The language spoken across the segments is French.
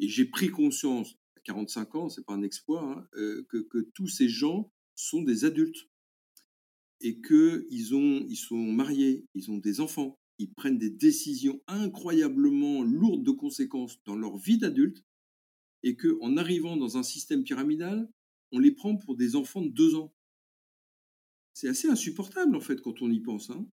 Et j'ai pris conscience, à 45 ans, c'est pas un exploit, hein, euh, que, que, tous ces gens sont des adultes et qu'ils ils sont mariés, ils ont des enfants, ils prennent des décisions incroyablement lourdes de conséquences dans leur vie d'adulte et qu'en arrivant dans un système pyramidal, on les prend pour des enfants de deux ans. C'est assez insupportable en fait quand on y pense. Hein.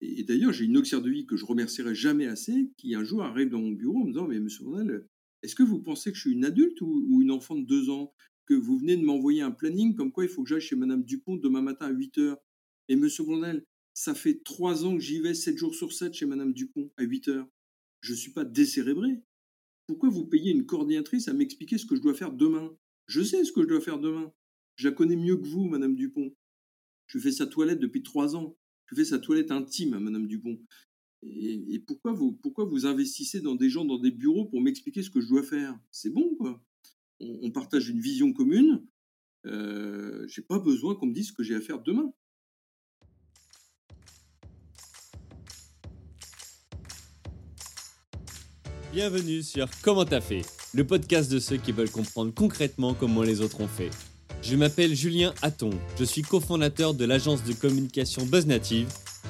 Et, d'ailleurs, j'ai une auxiliaire de vie que je remercierai jamais assez, qui un jour arrive dans mon bureau en me disant Mais monsieur Bourdel, est-ce que vous pensez que je suis une adulte ou, une enfant de deux ans? Que vous venez de m'envoyer un planning comme quoi il faut que j'aille chez madame Dupont demain matin à 8 heures? Et monsieur Bourdel, ça fait trois ans que j'y vais 7 jours sur 7 chez madame Dupont à 8 heures. Je ne suis pas décérébré. Pourquoi vous payez une coordinatrice à m'expliquer ce que je dois faire demain? Je sais ce que je dois faire demain. Je la connais mieux que vous, madame Dupont. Je fais sa toilette depuis trois ans je fais sa toilette intime à Madame Dupont. Et, pourquoi, vous, pourquoi vous investissez dans des gens, dans des bureaux pour m'expliquer ce que je dois faire? C'est bon, quoi. On, partage une vision commune. Euh, j'ai pas besoin qu'on me dise ce que j'ai à faire demain. Bienvenue sur Comment t'as fait, le podcast de ceux qui veulent comprendre concrètement comment les autres ont fait. Je m'appelle Julien Hatton, je suis cofondateur de l'agence de communication BuzzNative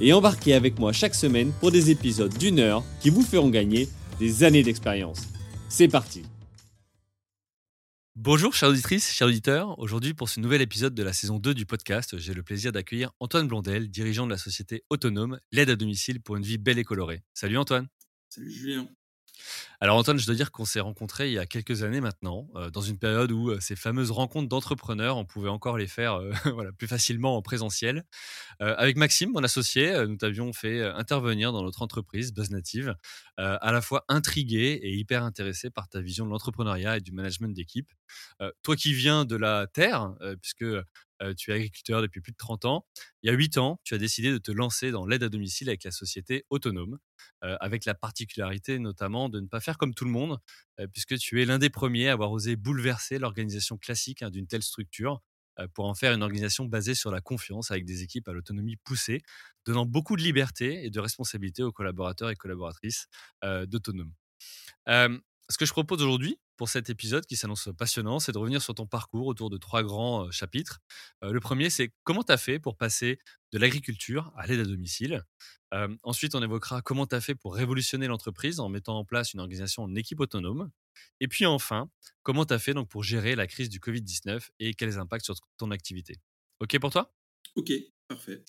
et embarquez avec moi chaque semaine pour des épisodes d'une heure qui vous feront gagner des années d'expérience. C'est parti Bonjour chères auditrices, chers auditeurs. Aujourd'hui pour ce nouvel épisode de la saison 2 du podcast, j'ai le plaisir d'accueillir Antoine Blondel, dirigeant de la société autonome L'aide à domicile pour une vie belle et colorée. Salut Antoine. Salut Julien. Alors Antoine, je dois dire qu'on s'est rencontrés il y a quelques années maintenant, euh, dans une période où euh, ces fameuses rencontres d'entrepreneurs, on pouvait encore les faire euh, voilà, plus facilement en présentiel. avec Maxime, mon associé, nous t'avions fait intervenir dans notre entreprise BuzzNative, à la fois intrigué et hyper intéressé par ta vision de l'entrepreneuriat et du management d'équipe. toi qui viens de la Terre, puisque tu es agriculteur depuis plus de 30 ans. Il y a 8 ans, tu as décidé de te lancer dans l'aide à domicile avec la société Autonome, avec la particularité notamment de ne pas faire comme tout le monde, puisque tu es l'un des premiers à avoir osé bouleverser l'organisation classique hein, d'une telle structure pour en faire une organisation basée sur la confiance avec des équipes à l'autonomie poussée, donnant beaucoup de liberté et de responsabilité aux collaborateurs et collaboratrices d'Autonome. Ce que je propose aujourd'hui, pour cet épisode qui s'annonce passionnant, c'est de revenir sur ton parcours autour de trois grands chapitres. le premier, c'est comment tu as fait pour passer de l'agriculture à l'aide à domicile? ensuite, on évoquera comment tu as fait pour révolutionner l'entreprise en mettant en place une organisation en équipe autonome. Et puis enfin, comment tu as fait donc pour gérer la crise du Covid-19 et quels impacts sur ton activité? OK pour toi? OK, parfait.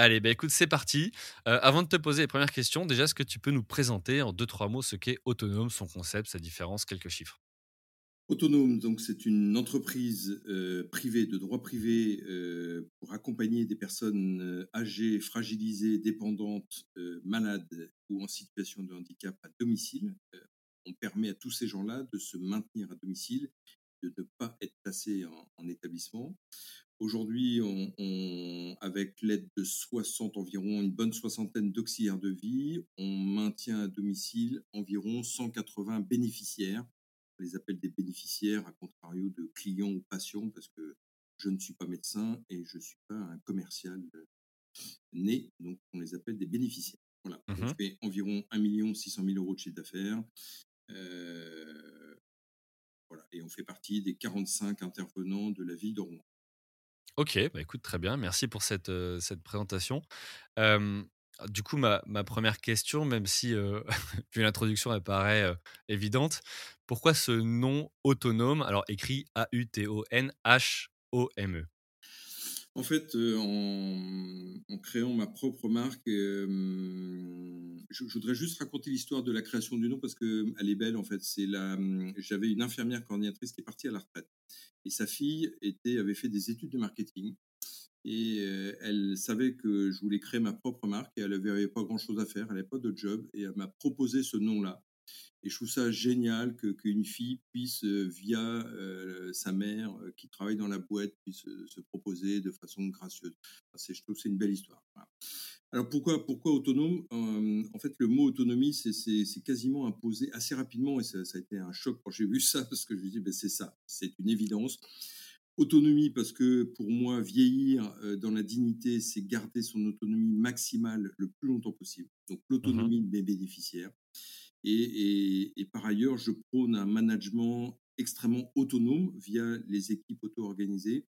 Allez, bah écoute, c'est parti. Euh, avant de te poser les premières questions, déjà, est-ce que tu peux nous présenter en deux, trois mots ce qu'est Autonome, son concept, sa différence, quelques chiffres? Autonome, donc c'est une entreprise euh, privée, de droit privé, euh, pour accompagner des personnes âgées, fragilisées, dépendantes, malades ou en situation de handicap à domicile. on permet à tous ces gens-là de se maintenir à domicile, de ne pas être placés en établissement. Aujourd'hui, on, avec l'aide de 60 environ, une bonne soixantaine d'auxiliaires de vie, on maintient à domicile environ 180 bénéficiaires. On les appelle des bénéficiaires, à contrario de clients ou patients, parce que je ne suis pas médecin et je ne suis pas un commercial euh, né, donc on les appelle des bénéficiaires. Voilà, on mmh fait environ 1 600 000 euros de chiffre d'affaires. Euh, voilà, et on fait partie des 45 intervenants de la ville de Rouen. Ok, bah écoute, très bien. Merci pour cette, présentation. du coup, ma, première question, même si, l'introduction, elle paraît évidente, pourquoi ce nom autonome, alors écrit A-U-T-O-N-H-O-M-E en fait, en, créant ma propre marque, je, voudrais juste raconter l'histoire de la création du nom parce qu'elle est belle. En fait, c'est la. J'avais une infirmière coordinatrice qui est partie à la retraite et sa fille avait fait des études de marketing et elle savait que je voulais créer ma propre marque et elle n'avait pas grand chose à faire, elle n'avait pas de job et elle m'a proposé ce nom-là. Et je trouve ça génial que qu'une fille puisse, via sa mère qui travaille dans la boîte, puisse se proposer de façon gracieuse. c'est, je trouve que c'est une belle histoire. Alors pourquoi, pourquoi autonome? En fait, le mot autonomie, c'est quasiment imposé assez rapidement et ça, a été un choc quand j'ai vu ça parce que je me dis, ben, c'est ça, c'est une évidence. Autonomie parce que pour moi, vieillir dans la dignité, c'est garder son autonomie maximale le plus longtemps possible. Donc mmh l'autonomie de mes bénéficiaires. Et, par ailleurs, je prône un management extrêmement autonome via les équipes auto-organisées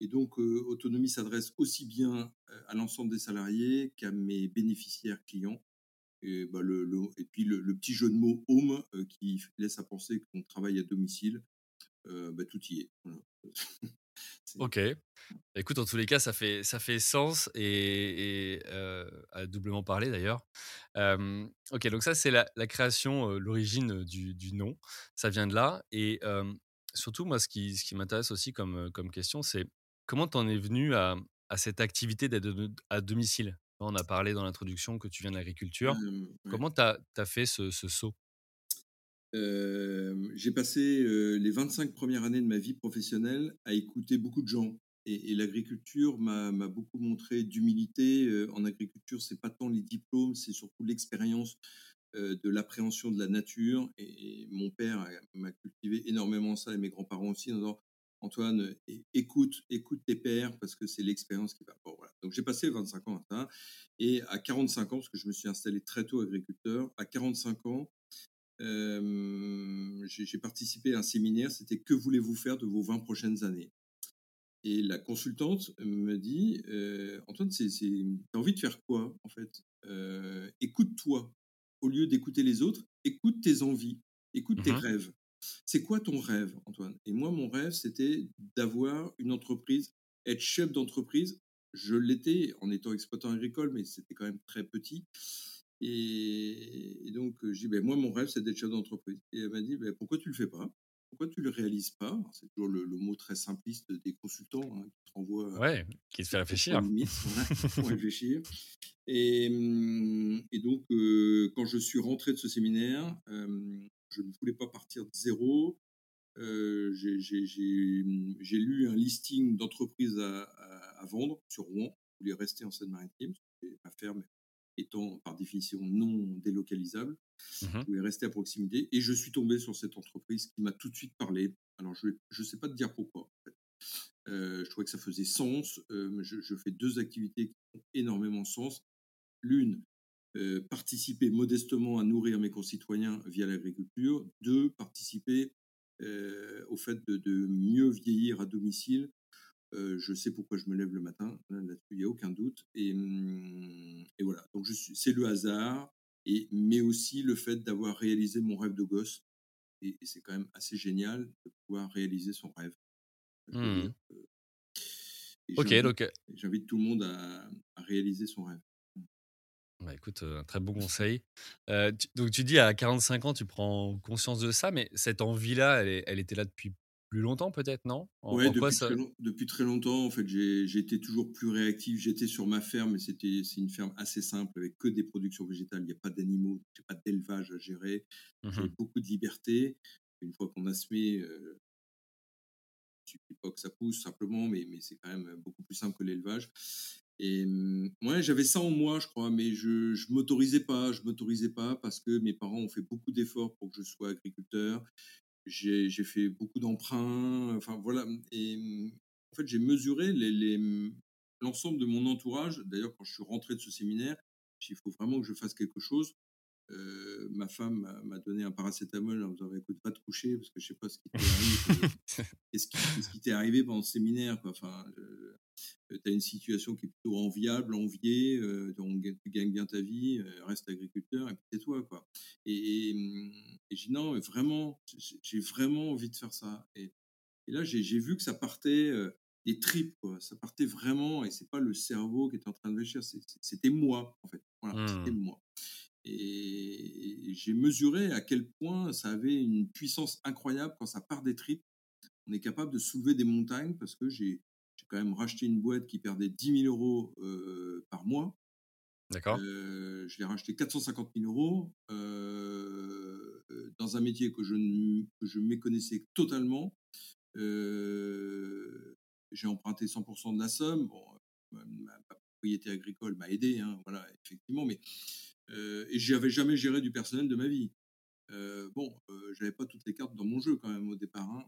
et donc, autonomie s'adresse aussi bien à l'ensemble des salariés qu'à mes bénéficiaires clients. Et, bah, puis le, petit jeu de mots home qui laisse à penser qu'on travaille à domicile, bah, tout y est. ok. Écoute, en tous les cas, ça fait, ça fait sens et, à doublement parler d'ailleurs. ok, donc ça, c'est la, création, l'origine du, du, nom. Ça vient de là. Et surtout, moi, ce qui, ce qui m'intéresse aussi comme, comme question, c'est Comment tu en es venu à, cette activité d'aide à domicile? On a parlé dans l'introduction que tu viens de l'agriculture. Comment tu as, fait ce, saut? J'ai passé les 25 premières années de ma vie professionnelle à écouter beaucoup de gens. Et, l'agriculture m'a beaucoup montré d'humilité. en agriculture, c'est pas tant les diplômes, c'est surtout l'expérience de l'appréhension de la nature. Et, mon père m'a cultivé énormément ça, et mes grands-parents aussi, en disant Antoine, écoute, écoute tes pères parce que c'est l'expérience qui va. Donc j'ai passé 25 ans à ça. Et à 45 ans, parce que je me suis installé très tôt agriculteur, à 45 ans, j'ai participé à un séminaire. C'était Que voulez-vous faire de vos 20 prochaines années? Et la consultante me dit Antoine, tu as envie de faire quoi en fait? Écoute-toi. Au lieu d'écouter les autres, écoute tes envies, écoute tes mmh rêves. C'est quoi ton rêve, Antoine? Et moi, mon rêve, c'était d'avoir une entreprise, être chef d'entreprise. Je l'étais en étant exploitant agricole, mais c'était quand même très petit. Et, donc, je dis, ben, moi, mon rêve, c'est d'être chef d'entreprise. Et elle m'a dit, ben, pourquoi tu le fais pas? Pourquoi tu le réalises pas? C'est toujours le, mot très simpliste des consultants hein, qui te renvoient. Ouais, qui te fait réfléchir. Limite, pour réfléchir. Et, hum, et donc, euh, quand je suis rentré de ce séminaire, euh, je ne voulais pas partir de zéro. Euh, j'ai lu un listing d'entreprises à, vendre sur Rouen. Je voulais rester en Seine-Maritime, ma ferme étant par définition non délocalisable. Mmh je voulais rester à proximité et je suis tombé sur cette entreprise qui m'a tout de suite parlé. Alors, je ne sais pas te dire pourquoi. Euh, je trouvais que ça faisait sens. Euh, je, je, fais deux activités qui ont énormément de sens. L'une, euh, participer modestement à nourrir mes concitoyens via l'agriculture. Deux, participer au fait de, mieux vieillir à domicile. Euh, je sais pourquoi je me lève le matin, là-dessus il n'y a aucun doute. Et, et voilà, donc c'est le hasard, et, mais aussi le fait d'avoir réalisé mon rêve de gosse. Et, c'est quand même assez génial de pouvoir réaliser son rêve. Mmh. ok, donc j'invite tout le monde à réaliser son rêve. Bah, écoute, un très bon conseil. donc tu dis à 45 ans, tu prends conscience de ça, mais cette envie-là, elle, était là depuis plus longtemps peut-être, non? Oui, depuis, très longtemps. En fait, j'ai été toujours plus réactif. J'étais sur ma ferme, mais c'était c'est une ferme assez simple avec que des productions végétales. Il n'y a pas d'animaux, a pas d'élevage à gérer. Mmh j'ai beaucoup de liberté. Une fois qu'on a semé, euh, il suffit pas que ça pousse simplement, mais, mais c'est quand même beaucoup plus simple que l'élevage. Et moi, j'avais ça en moi, je crois, mais je ne m'autorisais pas. Je m'autorisais pas parce que mes parents ont fait beaucoup d'efforts pour que je sois agriculteur. J'ai fait beaucoup d'emprunts. Enfin, voilà. Et en fait, j'ai mesuré l'ensemble de mon entourage. D'ailleurs, quand je suis rentré de ce séminaire, il faut vraiment que je fasse quelque chose. Euh, ma femme m'a donné un paracétamol en me disant écoute, va te coucher parce que je sais pas ce qui t'est arrivé. Qui pendant le séminaire quoi. Enfin, tu as une situation qui est plutôt enviable, enviée, euh, tu gagnes bien ta vie, euh, reste agriculteur, et puis c'est toi. Quoi. Et, et, j'ai dit non, vraiment, j'ai vraiment envie de faire ça. Et, là, j'ai vu que ça partait euh, des tripes, quoi. ça partait vraiment, et c'est pas le cerveau qui était en train de réfléchir, c'était moi, en fait. Voilà, c'était mmh. moi. Et, j'ai mesuré à quel point ça avait une puissance incroyable quand ça part des tripes. On est capable de soulever des montagnes parce que j'ai quand même racheté une boîte qui perdait 10 000 euros euh, par mois. D'accord. Euh, je l'ai racheté 450 000 euros. Euh, dans un métier que je, que je méconnaissais totalement. j'ai emprunté 100% de la somme. Bon, ma, propriété agricole m'a aidé, hein, voilà, effectivement, mais et j'avais jamais géré du personnel de ma vie. bon, j'avais pas toutes les cartes dans mon jeu quand même au départ. Hein,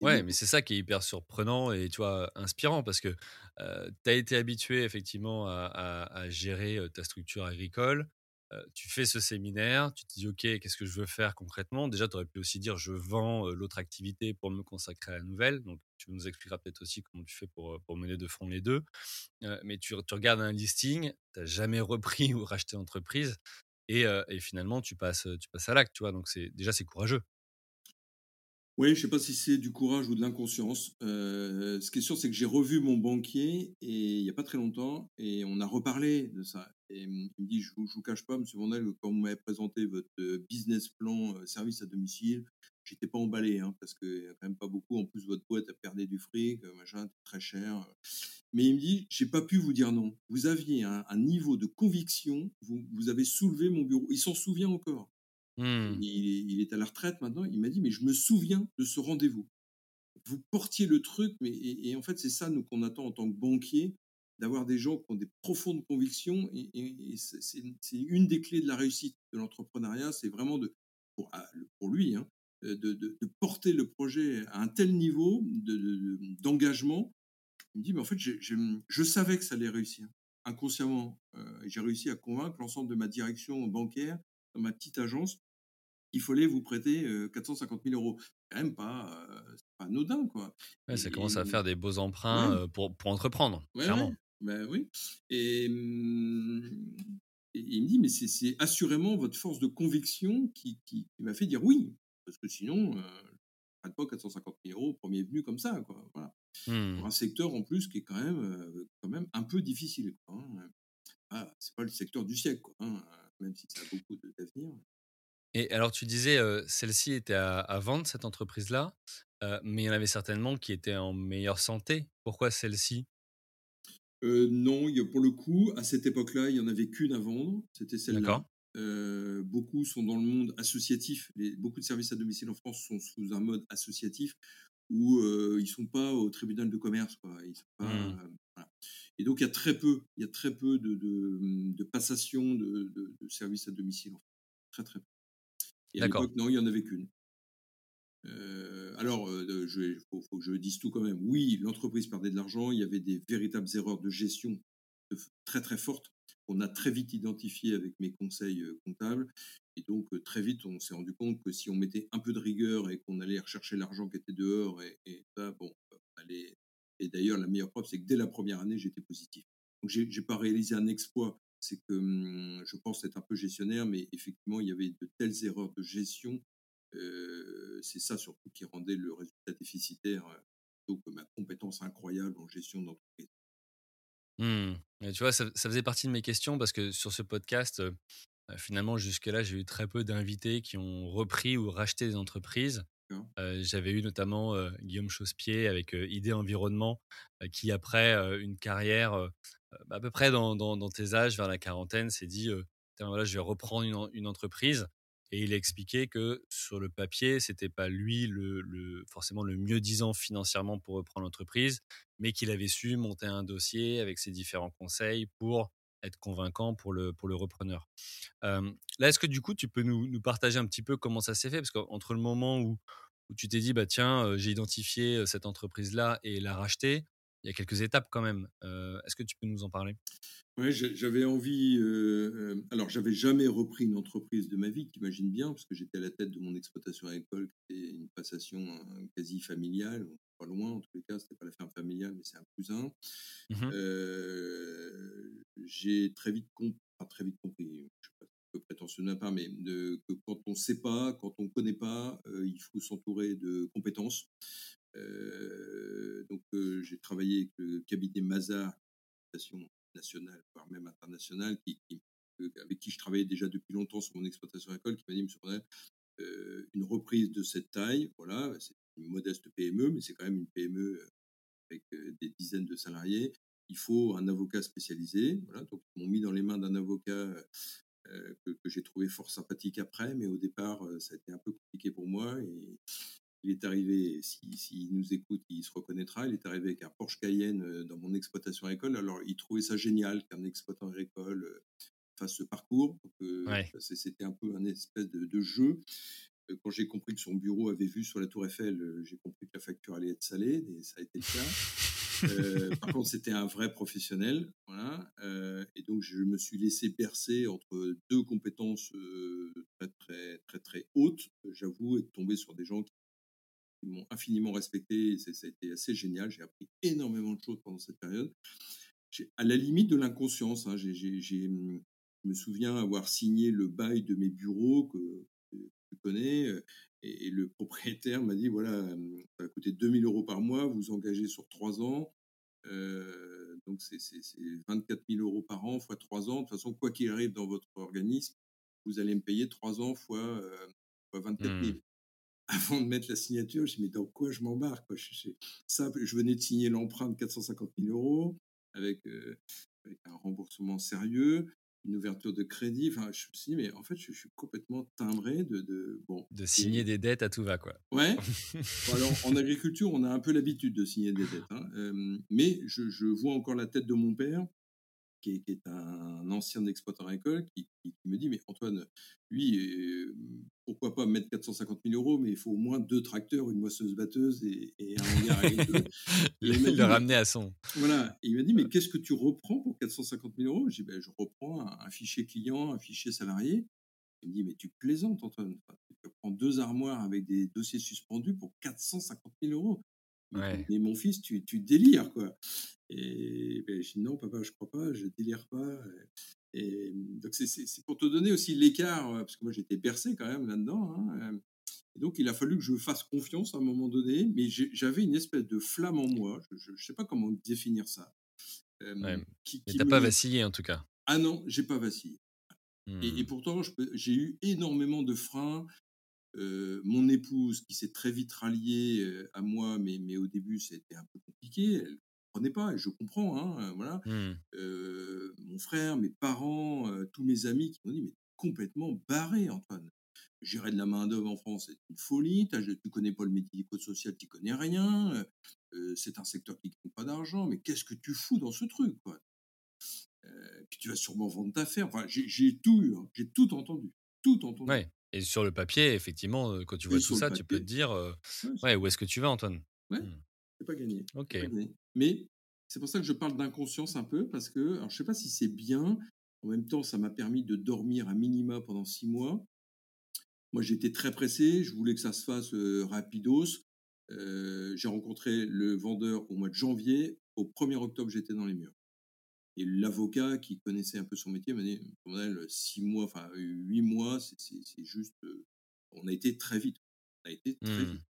ouais, mais c'est ça qui est hyper surprenant et tu vois, inspirant parce que tu as été habitué effectivement à, gérer ta structure agricole. tu fais ce séminaire, tu te dis ok, qu'est-ce que je veux faire concrètement? Déjà, tu aurais pu aussi dire je vends l'autre activité pour me consacrer à la nouvelle. Donc, tu nous expliqueras peut-être aussi comment tu fais pour, pour mener de front les deux. mais tu, tu, regardes un listing, tu n'as jamais repris ou racheté entreprise et, et, finalement tu passes, tu passes à l'acte, tu vois? Donc, déjà, c'est courageux. Oui, je ne sais pas si c'est du courage ou de l'inconscience. Euh, ce qui est sûr, c'est que j'ai revu mon banquier et il n'y a pas très longtemps et on a reparlé de ça. Et il me dit, je ne vous, cache pas, Monsieur Vandel, quand vous m'avez présenté votre euh, business plan euh, service à domicile, j'étais pas emballé hein, parce qu'il n'y a quand même pas beaucoup. En plus, votre boîte a perdu du fric, machin, très cher. Mais il me dit, j'ai pas pu vous dire non. Vous aviez un, niveau de conviction, vous avez soulevé mon bureau. Il s'en souvient encore. Mmh. Il, est à la retraite maintenant. Il m'a dit, mais je me souviens de ce rendez-vous. Vous portiez le truc, mais et, en fait, c'est ça nous qu'on attend en tant que banquier, d'avoir des gens qui ont des profondes convictions. Et, c'est une des clés de la réussite de l'entrepreneuriat, c'est vraiment de, pour, ah, pour lui, hein, de, de, porter le projet à un tel niveau d'engagement. il me dit, mais en fait, je savais que ça allait réussir. Inconsciemment, euh, j'ai réussi à convaincre l'ensemble de ma direction bancaire, dans ma petite agence, il fallait vous prêter 450 000 euros. Quand même pas, pas anodin, quoi. ça commence à faire des beaux emprunts pour, pour entreprendre, clairement. Ben oui. Et, mmh, il me dit, mais c'est assurément votre force de conviction qui, qui, m'a fait dire oui. Parce que sinon, je ne pas 450 000 euros premier venu comme ça, quoi. Voilà. Pour un mmh. secteur en plus qui est quand même, quand même un peu difficile. Quoi, hein. ah, c'est pas le secteur du siècle, quoi, hein, même si ça a beaucoup d'avenir. Et alors, tu disais, celle-ci était à, vendre, cette entreprise-là, mais il y en avait certainement qui étaient en meilleure santé. Pourquoi celle-ci? Non, pour le coup, à cette époque-là, il n'y en avait qu'une à vendre, c'était celle-là. beaucoup sont dans le monde associatif. beaucoup de services à domicile en France sont sous un mode associatif où ils ne sont pas au tribunal de commerce. Mmh. Et donc, il y a très peu, il y a très peu de, de, passation de, de, services à domicile. Très, très peu. Et à l'époque, non, il n'y en avait qu'une. Euh, alors, il euh, faut, que je dise tout quand même. Oui, l'entreprise perdait de l'argent, il y avait des véritables erreurs de gestion très très fortes qu'on a très vite identifiées avec mes conseils euh, comptables. Et donc, très vite, on s'est rendu compte que si on mettait un peu de rigueur et qu'on allait rechercher l'argent qui était dehors, et, et ça, bon, allait. Et d'ailleurs, la meilleure preuve, c'est que dès la première année, j'étais positif. Donc, j'ai n'ai pas réalisé un exploit c'est que mmh, je pense être un peu gestionnaire, mais effectivement, il y avait de telles erreurs de gestion. c'est ça surtout qui rendait le résultat déficitaire. Donc, ma compétence incroyable en gestion d'entreprise. Mmh. tu vois, ça, faisait partie de mes questions parce que sur ce podcast, finalement, jusque-là, j'ai eu très peu d'invités qui ont repris ou racheté des entreprises. J'avais eu notamment Guillaume Chausse-Pied avec Idée Environnement, qui après une carrière à peu près dans, tes âges, vers la quarantaine, s'est dit voilà, je vais reprendre une, entreprise. Et il a expliqué que sur le papier, c'était pas lui le, forcément le mieux disant financièrement pour reprendre l'entreprise, mais qu'il avait su monter un dossier avec ses différents conseils pour être convaincant pour le, pour le repreneur. là, est-ce que du coup, tu peux nous, nous, partager un petit peu comment ça s'est fait? Parce qu'entre le moment où, où tu t'es dit, bah, tiens, j'ai identifié cette entreprise-là et la racheter, il y a quelques étapes quand même. Euh, est-ce que tu peux nous en parler? Oui, j'avais envie. Alors, j'avais jamais repris une entreprise de ma vie, t'imagines bien, parce que j'étais à la tête de mon exploitation agricole, qui était une passation quasi familiale, pas loin en tous les cas, c'était pas la ferme familiale, mais c'est un cousin. Mmh j'ai très vite, très vite compris, je sais pas peu prétentieux pas, mais que quand on ne sait pas, quand on ne connaît pas, il faut s'entourer de compétences. Euh, donc, euh, j'ai travaillé avec le cabinet Mazar, nationale, voire même internationale, euh, avec qui je travaillais déjà depuis longtemps sur mon exploitation agricole, qui m'a dit, Monsieur euh, une reprise de cette taille, voilà, c'est une modeste PME, mais c'est quand même une PME avec des dizaines de salariés. Il faut un avocat spécialisé. Voilà, donc ils m'ont mis dans les mains d'un avocat que, j'ai trouvé fort sympathique après, mais au départ, ça a été un peu compliqué pour moi. Et il est arrivé, s'il si, nous écoute, il se reconnaîtra, il est arrivé avec un Porsche Cayenne dans mon exploitation agricole. Alors, il trouvait ça génial qu'un exploitant agricole fasse ce parcours. C'était un peu un espèce de, jeu. Quand j'ai compris que son bureau avait vu sur la Tour Eiffel, j'ai compris que la facture allait être salée, et ça a été le cas. Euh, par contre, c'était un vrai professionnel. Euh, et donc, je me suis laissé bercer entre deux compétences euh, très, très, très, très hautes, j'avoue, et tomber sur des gens qui, m'ont infiniment respecté. ça a été assez génial. J'ai appris énormément de choses pendant cette période. À la limite de l'inconscience, hein, je me souviens avoir signé le bail de mes bureaux que, tu connais. Et, le propriétaire m'a dit voilà, ça va coûter 2000 euros par mois, vous engagez sur trois ans. donc, c'est 24 000 euros par an fois trois ans. De toute façon, quoi qu'il arrive dans votre organisme, vous allez me payer trois ans fois, fois 24 000. Mmh. Avant de mettre la signature, je me dis, mais dans quoi je m'embarque je, ça, je venais de signer l'emprunt de 450 000 euros avec, avec un remboursement sérieux une ouverture de crédit. Enfin, je me suis dit, mais en fait, je, suis complètement timbré de. De, bon, de signer des dettes à tout va, quoi. Ouais. alors, en agriculture, on a un peu l'habitude de signer des dettes. Hein. mais je, je, vois encore la tête de mon père qui est, un ancien exploitant agricole, qui, qui, me dit Mais Antoine, lui, euh, pourquoi pas mettre 450 000 euros, mais il faut au moins deux tracteurs, une moisseuse-batteuse et, un hangar agricole. il le ramener à son. Voilà. Et il m'a dit Mais qu'est-ce que tu reprends pour 450 000 euros? J'ai dit ben, Je reprends un, fichier client, un fichier salarié. Il me dit Mais tu plaisantes, Antoine. tu prends deux armoires avec des dossiers suspendus pour 450 000 euros. Mais mon fils, tu, tu délires, quoi. Et ben, je dis non, papa, je crois pas, je délire pas. Et donc, c'est pour te donner aussi l'écart, parce que moi, j'étais percé quand même là-dedans. Hein, et donc, il a fallu que je fasse confiance à un moment donné, mais j'avais une espèce de flamme en moi, je ne sais pas comment définir ça. Euh, qui, mais t'as pas vacillé en tout cas. Ah non, j'ai pas vacillé. Et, et, mmh. pourtant, j'ai eu énormément de freins mon épouse, qui s'est très vite ralliée à moi, mais, mais au début, c'était un peu compliqué. Elle ne comprenait pas, et je comprends. Hein, voilà. Mmh. mon frère, mes parents, tous mes amis qui m'ont dit Mais complètement barré, Antoine. Gérer de la main-d'œuvre en France, c'est une folie. Tu connais pas le médico-social, tu connais rien. c'est un secteur qui ne gagne pas d'argent. Mais qu'est-ce que tu fous dans ce truc quoi? Puis tu vas sûrement vendre ta ferme. Enfin, j'ai tout eu, hein, j'ai tout entendu. Tout entendu. Et sur le papier, effectivement, quand tu vois tout ça, tu peux te dire ouais, où est-ce que tu vas, Antoine? Ouais, mmh. c'est pas gagné. Ok. Mais c'est pour ça que je parle d'inconscience un peu, parce que, alors je sais pas si c'est bien, en même temps, ça m'a permis de dormir à minima pendant six mois. Moi, j'étais très pressé, je voulais que ça se fasse rapidos. j'ai rencontré le vendeur au mois de janvier. Au 1er octobre, j'étais dans les murs. Et l'avocat qui connaissait un peu son métier m'a dit, six mois, enfin huit mois, c'est juste, euh, on a été très vite. On a été très mmh. vite.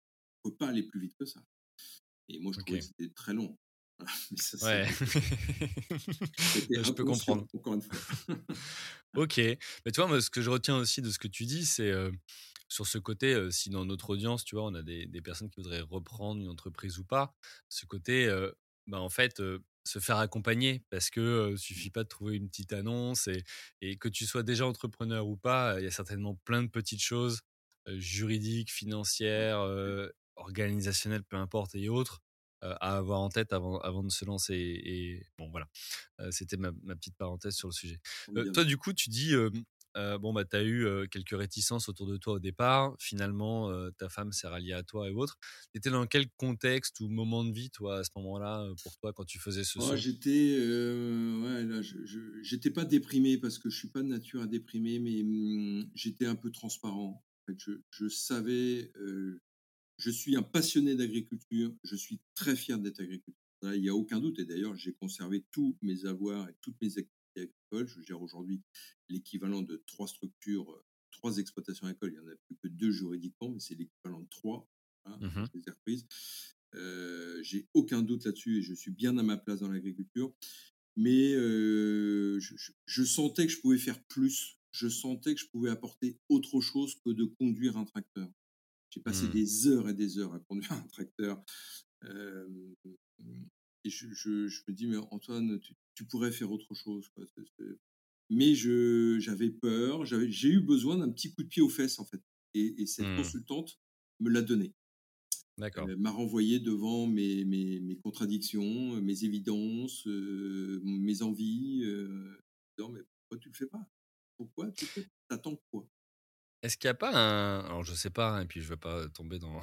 On peut pas aller plus vite que ça. Et moi, je trouvais que c'était très long. Mais ça, ouais. je peux comprendre. Encore une fois. ok. Mais toi, moi, ce que je retiens aussi de ce que tu dis, c'est euh, sur ce côté, euh, si dans notre audience, tu vois, on a des, des, personnes qui voudraient reprendre une entreprise ou pas, ce côté, bah, en fait, se faire accompagner parce que ne suffit pas de trouver une petite annonce et, et, que tu sois déjà entrepreneur ou pas, il y a certainement plein de petites choses juridiques, financières, organisationnelles, peu importe et autres à avoir en tête avant, avant de se lancer. Et, bon, voilà, c'était ma, ma, petite parenthèse sur le sujet. toi, du coup, tu dis, bon, bah, tu as eu quelques réticences autour de toi au départ. Finalement, ta femme s'est ralliée à toi et autres. Tu étais dans quel contexte ou moment de vie, toi, à ce moment-là, pour toi, quand tu faisais ce oh, J'étais ouais, là, j'étais pas déprimé parce que je suis pas de nature à déprimer, mais mmh, j'étais un peu transparent. En fait, je, je, savais, je suis un passionné d'agriculture. Je suis très fier d'être agriculteur. Il n'y a aucun doute. Et d'ailleurs, j'ai conservé tous mes avoirs et toutes mes agricole. Je gère aujourd'hui l'équivalent de trois structures, euh, trois exploitations agricoles. Il n'y en a plus que deux juridiquement, mais c'est l'équivalent de trois hein, mmh entreprises. Euh, j'ai aucun doute là-dessus et je suis bien à ma place dans l'agriculture. Mais euh, je, sentais que je pouvais faire plus. Je sentais que je pouvais apporter autre chose que de conduire un tracteur. J'ai passé mmh. des heures et des heures à conduire un tracteur. et je, je, me dis, mais Antoine, tu, tu pourrais faire autre chose. Quoi. mais j'avais peur, j'ai eu besoin d'un petit coup de pied aux fesses, en fait. Et, cette mmh. consultante me l'a donné. D'accord. Elle m'a renvoyé devant mes, mes, mes, contradictions, mes évidences, mes envies. non, mais pourquoi tu le fais pas? Pourquoi tu fais T'attends quoi est-ce qu'il n'y a pas un. Alors, je sais pas, hein, et puis je ne vais pas tomber dans,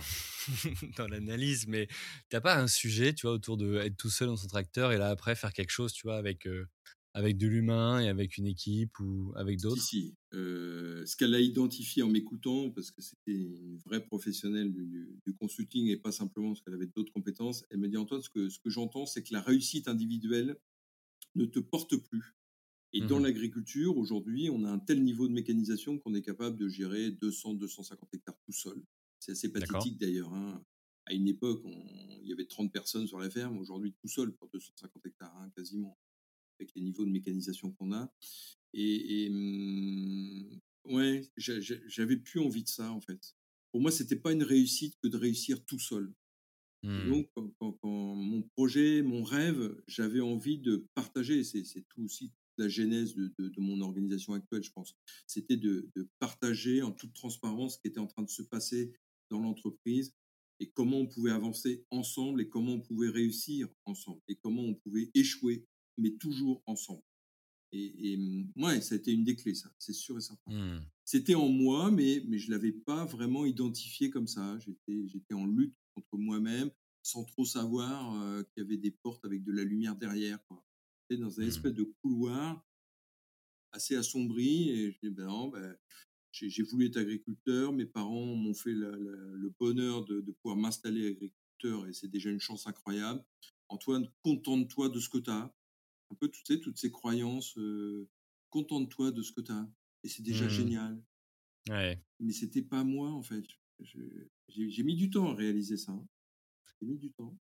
dans l'analyse, mais tu n'as pas un sujet, tu vois, autour de être tout seul dans son tracteur et là, après, faire quelque chose, tu vois, avec, avec de l'humain et avec une équipe ou avec d'autres? Si, si. ce qu'elle a identifié en m'écoutant, parce que c'était une vraie professionnelle du, consulting et pas simplement parce qu'elle avait d'autres compétences, elle me dit Antoine, ce que, ce que j'entends, c'est que la réussite individuelle ne te porte plus. Et dans mmh l'agriculture, aujourd'hui, on a un tel niveau de mécanisation qu'on est capable de gérer 200, 250 hectares tout seul. C'est assez pathétique d'ailleurs. Hein. À une époque, il y avait 30 personnes sur la ferme. Aujourd'hui, tout seul pour 250 hectares, hein, quasiment, avec les niveaux de mécanisation qu'on a. Et, mmh, ouais, j'avais plus envie de ça en fait. Pour moi, c'était pas une réussite que de réussir tout seul. Mmh. Donc, quand, mon projet, mon rêve, j'avais envie de partager. C'est tout aussi la genèse de, mon organisation actuelle, je pense. C'était de, partager en toute transparence ce qui était en train de se passer dans l'entreprise et comment on pouvait avancer ensemble et comment on pouvait réussir ensemble et comment on pouvait échouer, mais toujours ensemble. Et, et mmh, ça a été une des clés, ça, c'est sûr et certain. Mmh. C'était en moi, mais, mais je ne l'avais pas vraiment identifié comme ça. J'étais en lutte contre moi-même sans trop savoir euh, qu'il y avait des portes avec de la lumière derrière. Quoi dans un mmh. espèce de couloir assez assombri. Et je dis, ben non, ben, j'ai voulu être agriculteur. Mes parents m'ont fait le bonheur de, pouvoir m'installer agriculteur et c'est déjà une chance incroyable. Antoine, contente-toi de ce que tu as. Un peu tu sais, toutes ces croyances, euh, contente-toi de ce que tu as. Et c'est déjà mmh. génial. Ouais. Mais c'était pas moi, en fait. J'ai mis du temps à réaliser ça. Hein. J'ai mis du temps.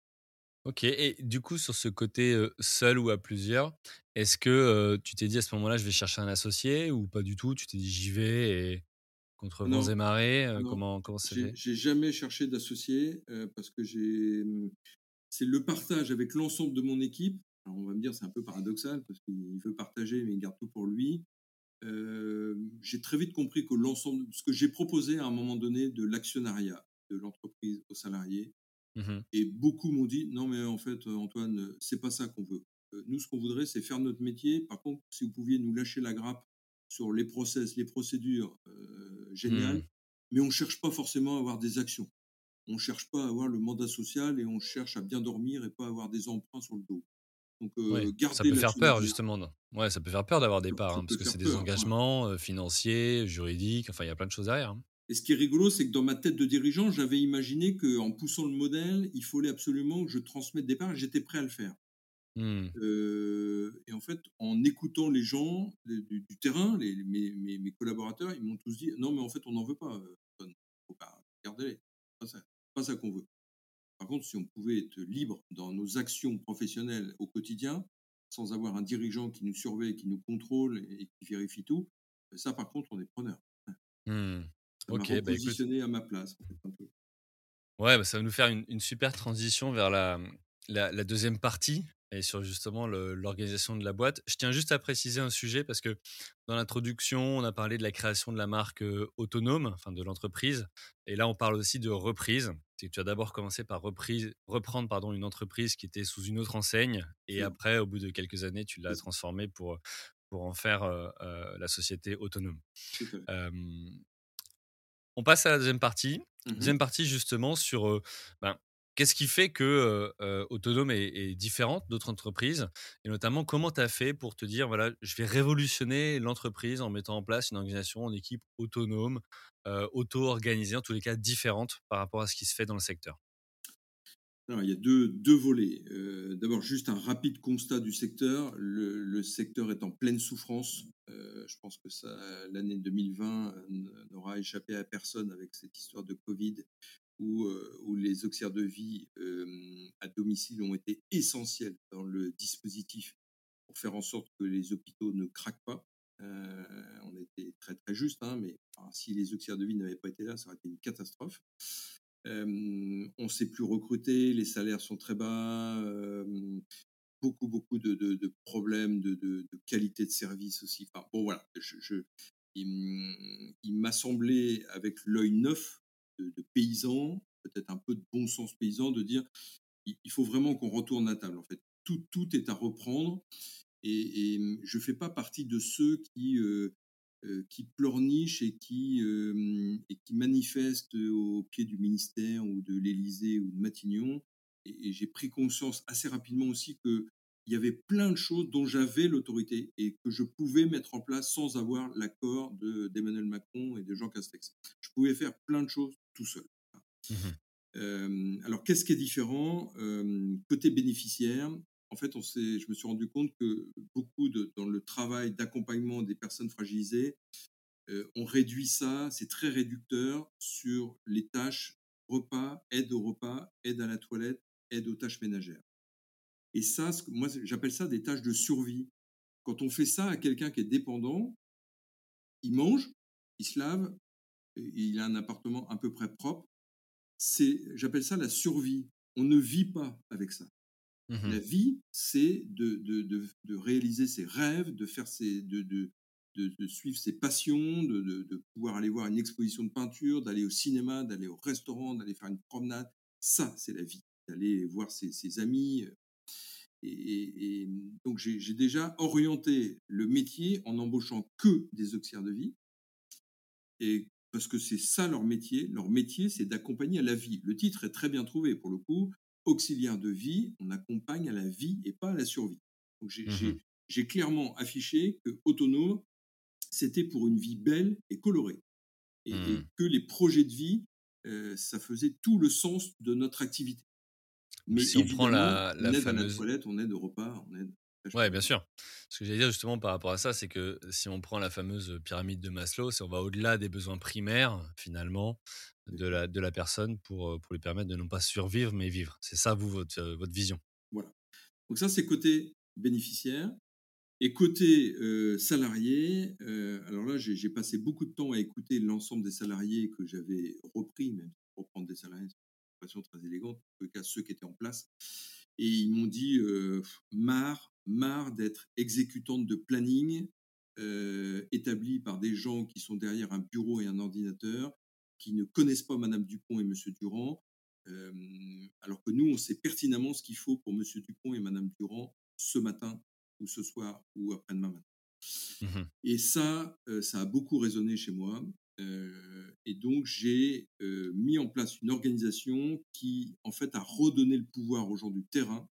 Ok, et du coup, sur ce côté seul ou à plusieurs, est-ce que tu t'es dit à ce moment-là, je vais chercher un associé ou pas du tout? Tu t'es dit, j'y vais et contre vents et marées Comment, comment ça fait? J'ai jamais cherché d'associé parce que j'ai. Mmh, c'est le partage avec l'ensemble de mon équipe. Alors on va me dire, c'est un peu paradoxal parce qu'il veut partager, mais il garde tout pour lui. j'ai très vite compris que l'ensemble, ce que j'ai proposé à un moment donné de l'actionnariat de l'entreprise aux salariés, Mmh et beaucoup m'ont dit non, mais en fait, Antoine, c'est pas ça qu'on veut. Nous, ce qu'on voudrait, c'est faire notre métier. Par contre, si vous pouviez nous lâcher la grappe sur les process, les procédures, génial. Mmh. Mais on cherche pas forcément à avoir des actions. On cherche pas à avoir le mandat social et on cherche à bien dormir et pas avoir des emprunts sur le dos. Donc, ça peut faire peur, justement. Ouais, ça peut faire peur d'avoir des parts, hein, parce que c'est des engagements financiers, juridiques, enfin, il y a plein de choses derrière. Hein. Et ce qui est rigolo, c'est que dans ma tête de dirigeant, j'avais imaginé qu'en poussant le modèle, il fallait absolument que je transmette des parts. J'étais prêt à le faire. Mmh. Euh, et en fait, en écoutant les gens du, terrain, les, mes, collaborateurs, ils m'ont tous dit non, mais en fait, on n'en veut pas. Il euh, faut pas garder. Pas ça, pas ça qu'on veut. Par contre, si on pouvait être libre dans nos actions professionnelles au quotidien, sans avoir un dirigeant qui nous surveille, qui nous contrôle et qui vérifie tout, ça, par contre, on est preneur. Mmh. Ok, bah à ma place. Ouais, bah, ça va nous faire une, super transition vers la, la, deuxième partie et sur justement l'organisation de la boîte. Je tiens juste à préciser un sujet parce que dans l'introduction, on a parlé de la création de la marque autonome, enfin de l'entreprise. Et là, on parle aussi de reprise. Tu as d'abord commencé par reprise, reprendre pardon, une entreprise qui était sous une autre enseigne. Et après, au bout de quelques années, tu l'as transformée pour, pour en faire la société autonome. On passe à la deuxième partie. Mmh deuxième partie, justement, sur ben, qu'est-ce qui fait que Autonome est, différente d'autres entreprises et notamment comment tu as fait pour te dire voilà, je vais révolutionner l'entreprise en mettant en place une organisation en équipe autonome, auto-organisée, en tous les cas différente par rapport à ce qui se fait dans le secteur? Il y a deux, deux volets. Euh, d'abord, juste un rapide constat du secteur. Le, secteur est en pleine souffrance. Euh, je pense que l'année 2020 n'aura échappé à personne avec cette histoire de Covid où, euh, où les auxiliaires de vie à domicile ont été essentiels dans le dispositif pour faire en sorte que les hôpitaux ne craquent pas. on été très très juste, hein, mais si les auxiliaires de vie n'avaient pas été là, ça aurait été une catastrophe on ne sait plus recruter, les salaires sont très bas. beaucoup, beaucoup de, problèmes de, qualité de service aussi. Enfin, bon, voilà, je, il, m'a semblé, avec l'œil neuf de, paysan, peut-être un peu de bon sens paysan, de dire il, faut vraiment qu'on retourne à table. En fait, tout, tout est à reprendre. Et, je ne fais pas partie de ceux qui, qui pleurnichent et qui, euh, et qui manifestent au pied du ministère ou de l'Élysée ou de Matignon. Et, j'ai pris conscience assez rapidement aussi qu'il y avait plein de choses dont j'avais l'autorité et que je pouvais mettre en place sans avoir l'accord d'Emmanuel Macron et de Jean Castex. Je pouvais faire plein de choses tout seul. Mmh euh, alors, qu'est-ce qui est différent Côté bénéficiaire, en fait, je me suis rendu compte que beaucoup dans le travail d'accompagnement des personnes fragilisées, euh, on réduit ça, c'est très réducteur sur les tâches repas, aide au repas, aide à la toilette, aide aux tâches ménagères. Et ça, moi, j'appelle ça des tâches de survie. Quand on fait ça à quelqu'un qui est dépendant, il mange, il se lave, il a un appartement à peu près propre. J'appelle ça la survie. On ne vit pas avec ça. Mmh la vie, c'est de, de, de, réaliser ses rêves, de, faire ses, de, de, suivre ses passions, de, pouvoir aller voir une exposition de peinture, d'aller au cinéma, d'aller au restaurant, d'aller faire une promenade. Ça, c'est la vie. D'aller voir ses, ses amis. Euh, et, et, donc, j'ai déjà orienté le métier en embauchant que des auxiliaires de vie. Et parce que c'est ça leur métier. Leur métier, c'est d'accompagner à la vie. Le titre est très bien trouvé pour le coup auxiliaire de vie, on accompagne à la vie et pas à la survie. Donc j'ai mmh clairement affiché que autonome, c'était pour une vie belle et colorée. Et, mmh. que les projets de vie, euh, ça faisait tout le sens de notre activité. Mais si on prend la, on aide à la toilette, on aide au repas, on aide Ouais, bien sûr. Ce que j'allais dire justement par rapport à ça, c'est que si on prend la fameuse pyramide de Maslow, c'est on va au-delà des besoins primaires finalement de la, de la personne pour, pour lui permettre de non pas survivre mais vivre. C'est ça vous votre, votre vision? Voilà. Donc ça c'est côté bénéficiaire et côté salarié. alors là j'ai passé beaucoup de temps à écouter l'ensemble des salariés que j'avais repris, même reprendre des salariés, c'est une façon très élégante, en tout cas ceux qui étaient en place. Et ils m'ont dit marre marre d'être exécutante de planning euh, établi par des gens qui sont derrière un bureau et un ordinateur, qui ne connaissent pas Madame Dupont et Monsieur Durand, euh, alors que nous, on sait pertinemment ce qu'il faut pour Monsieur Dupont et Madame Durand ce matin ou ce soir ou après-demain matin. Mmh et ça, euh, ça a beaucoup résonné chez moi. et donc, j'ai mis en place une organisation qui, en fait, a redonné le pouvoir aux gens du terrain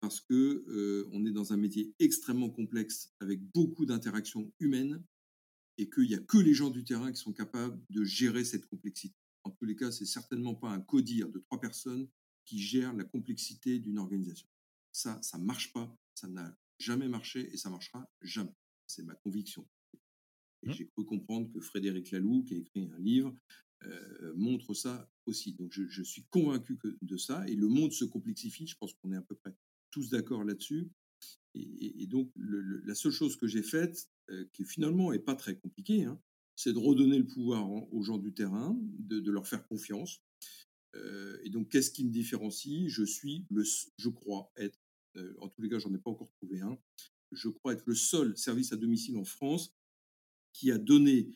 parce que euh, on est dans un métier extrêmement complexe avec beaucoup d'interactions humaines et qu'il n'y a que les gens du terrain qui sont capables de gérer cette complexité. En tous les cas, c'est certainement pas un codir de trois personnes qui gère la complexité d'une organisation. Ça, ça marche pas, ça n'a jamais marché et ça marchera jamais. C'est ma conviction. Et mmh. j'ai cru comprendre que Frédéric Laloux, qui a écrit un livre, euh, montre ça aussi. Donc je, je suis convaincu que de ça. Et le monde se complexifie. Je pense qu'on est à peu près tous d'accord là-dessus. Et, donc, la seule chose que j'ai faite, euh, qui finalement n'est pas très compliquée, hein, c'est de redonner le pouvoir aux gens du terrain, de, leur faire confiance. Euh, et donc, qu'est-ce qui me différencie? Je suis, le, je crois être, euh, en tous les cas, j'en ai pas encore trouvé un, je crois être le seul service à domicile en France qui a donné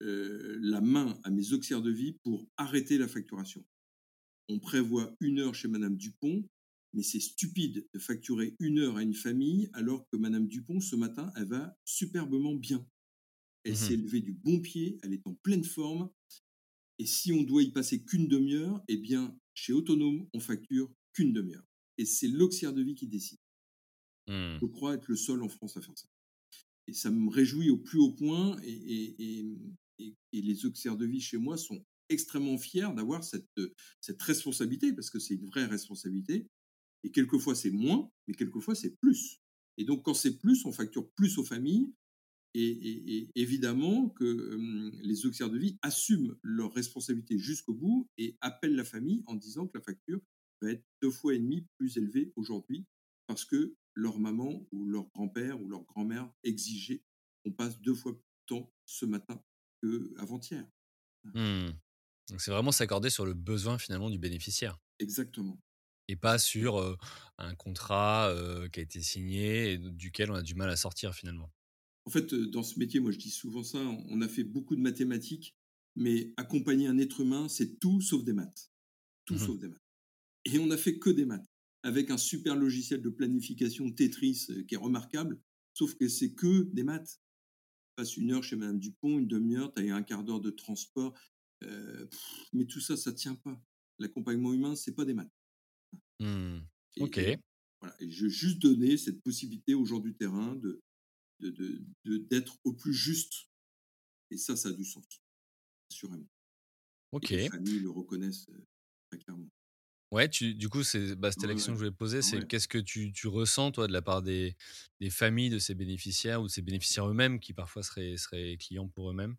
la main à mes auxiliaires de vie pour arrêter la facturation. On prévoit une heure chez Madame Dupont, mais c'est stupide de facturer une heure à une famille alors que Madame Dupont, ce matin, elle va superbement bien. Elle mmh s'est levée du bon pied, elle est en pleine forme. Et si on doit y passer qu'une demi-heure, eh bien, chez Autonome, on facture qu'une demi-heure. Et c'est l'auxiliaire de vie qui décide. Mmh. Je crois être le seul en France à faire ça. Et ça me réjouit au plus haut point. Et, et les auxiliaires de vie chez moi sont extrêmement fiers d'avoir cette, cette responsabilité, parce que c'est une vraie responsabilité, et quelquefois, c'est moins, mais quelquefois, c'est plus. Et donc, quand c'est plus, on facture plus aux familles. Et, évidemment que les auxiliaires de vie assument leurs responsabilités jusqu'au bout et appellent la famille en disant que la facture va être deux fois et demi plus élevée aujourd'hui parce que leur maman ou leur grand-père ou leur grand-mère exigeait qu'on passe deux fois plus de temps ce matin qu'avant-hier. Mmh. Donc c'est vraiment s'accorder sur le besoin finalement du bénéficiaire. Exactement. Et pas sur un contrat qui a été signé et duquel on a du mal à sortir finalement. En fait, dans ce métier, moi je dis souvent ça, on a fait beaucoup de mathématiques, mais accompagner un être humain, c'est tout sauf des maths. Tout mmh sauf des maths. Et on n'a fait que des maths, avec un super logiciel de planification Tetris qui est remarquable, sauf que c'est que des maths. passe une heure chez Madame Dupont, une demi-heure, tu as un quart d'heure de transport. mais tout ça, ça tient pas. L'accompagnement humain, c'est pas des maths. Mmh. ok. voilà. et je veux juste donner cette possibilité aux gens du terrain de, d'être au plus juste. Et ça, ça a du sens, assurément. Ok. les familles le reconnaissent très clairement. Ouais, tu, du coup, c'est bah, c'était la question que je voulais poser. C'est qu'est-ce que tu, tu, ressens, toi, de la part des, des, familles de ces bénéficiaires ou de ces bénéficiaires eux-mêmes qui parfois seraient, seraient clients pour eux-mêmes?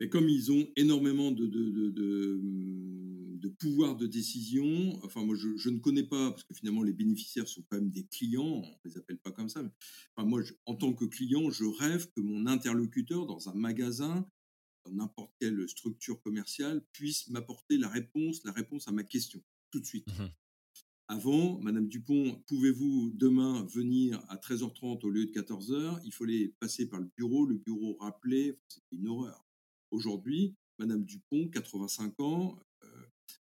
Et comme ils ont énormément de, de, de, de, pouvoir de décision, enfin, moi, je, je, ne connais pas, parce que finalement, les bénéficiaires sont quand même des clients, on ne les appelle pas comme ça. Mais, enfin, moi, en tant que client, je rêve que mon interlocuteur dans un magasin dans n'importe quelle structure commerciale, puisse m'apporter la réponse, la réponse à ma question tout de suite. Mmh Avant, Madame Dupont, pouvez-vous demain venir à 13h30 au lieu de 14h Il fallait passer par le bureau, le bureau rappelait, c'était une horreur. Aujourd'hui, Madame Dupont, 85 ans, euh,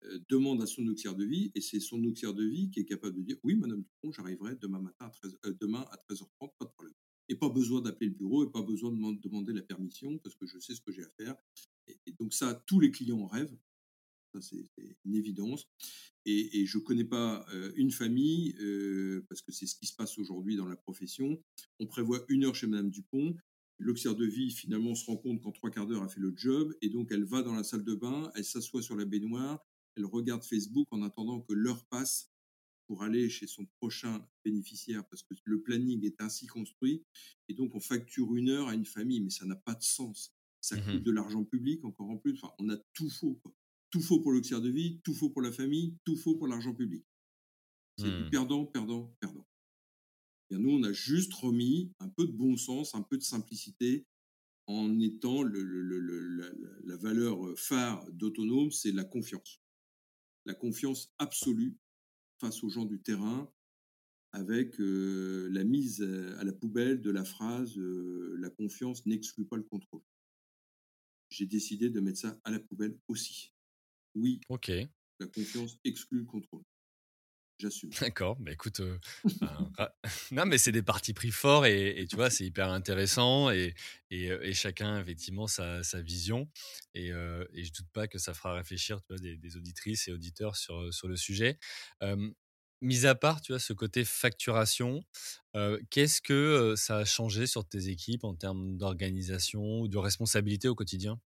euh, demande à son auxiliaire de vie, et c'est son auxiliaire de vie qui est capable de dire oui, Madame Dupont, j'arriverai demain matin à 13, euh, demain à 13h30, pas de problème. Et pas besoin d'appeler le bureau, et pas besoin de demander la permission, parce que je sais ce que j'ai à faire. Et, donc ça, tous les clients en rêvent c'est une évidence. Et, je ne connais pas une famille, parce que c'est ce qui se passe aujourd'hui dans la profession. On prévoit une heure chez Madame Dupont. L'auxiliaire de vie, finalement, se rend compte qu'en trois quarts d'heure, a fait le job. Et donc, elle va dans la salle de bain, elle s'assoit sur la baignoire, elle regarde Facebook en attendant que l'heure passe pour aller chez son prochain bénéficiaire, parce que le planning est ainsi construit. Et donc, on facture une heure à une famille, mais ça n'a pas de sens. Ça mmh coûte de l'argent public, encore en plus. Enfin, on a tout faux. Quoi. Tout faux pour l'auxiliaire de vie, tout faux pour la famille, tout faux pour l'argent public. C'est du mmh. perdant, perdant, perdant. Nous, on a juste remis un peu de bon sens, un peu de simplicité en étant le, la, valeur phare d'autonome, c'est la confiance. La confiance absolue face aux gens du terrain, avec euh, la mise à la poubelle de la phrase euh, la confiance n'exclut pas le contrôle. J'ai décidé de mettre ça à la poubelle aussi. Oui. Ok. La confiance exclut le contrôle. J'assume. D'accord, bah écoute, euh, non mais c'est des partis pris forts et, tu vois c'est hyper intéressant et, et, euh, chacun effectivement sa, sa vision et, euh, et, je doute pas que ça fera réfléchir tu vois, des, auditrices et auditeurs sur, sur le sujet. mis à part tu vois ce côté facturation, qu'est-ce que ça a changé sur tes équipes en termes d'organisation ou de responsabilité au quotidien?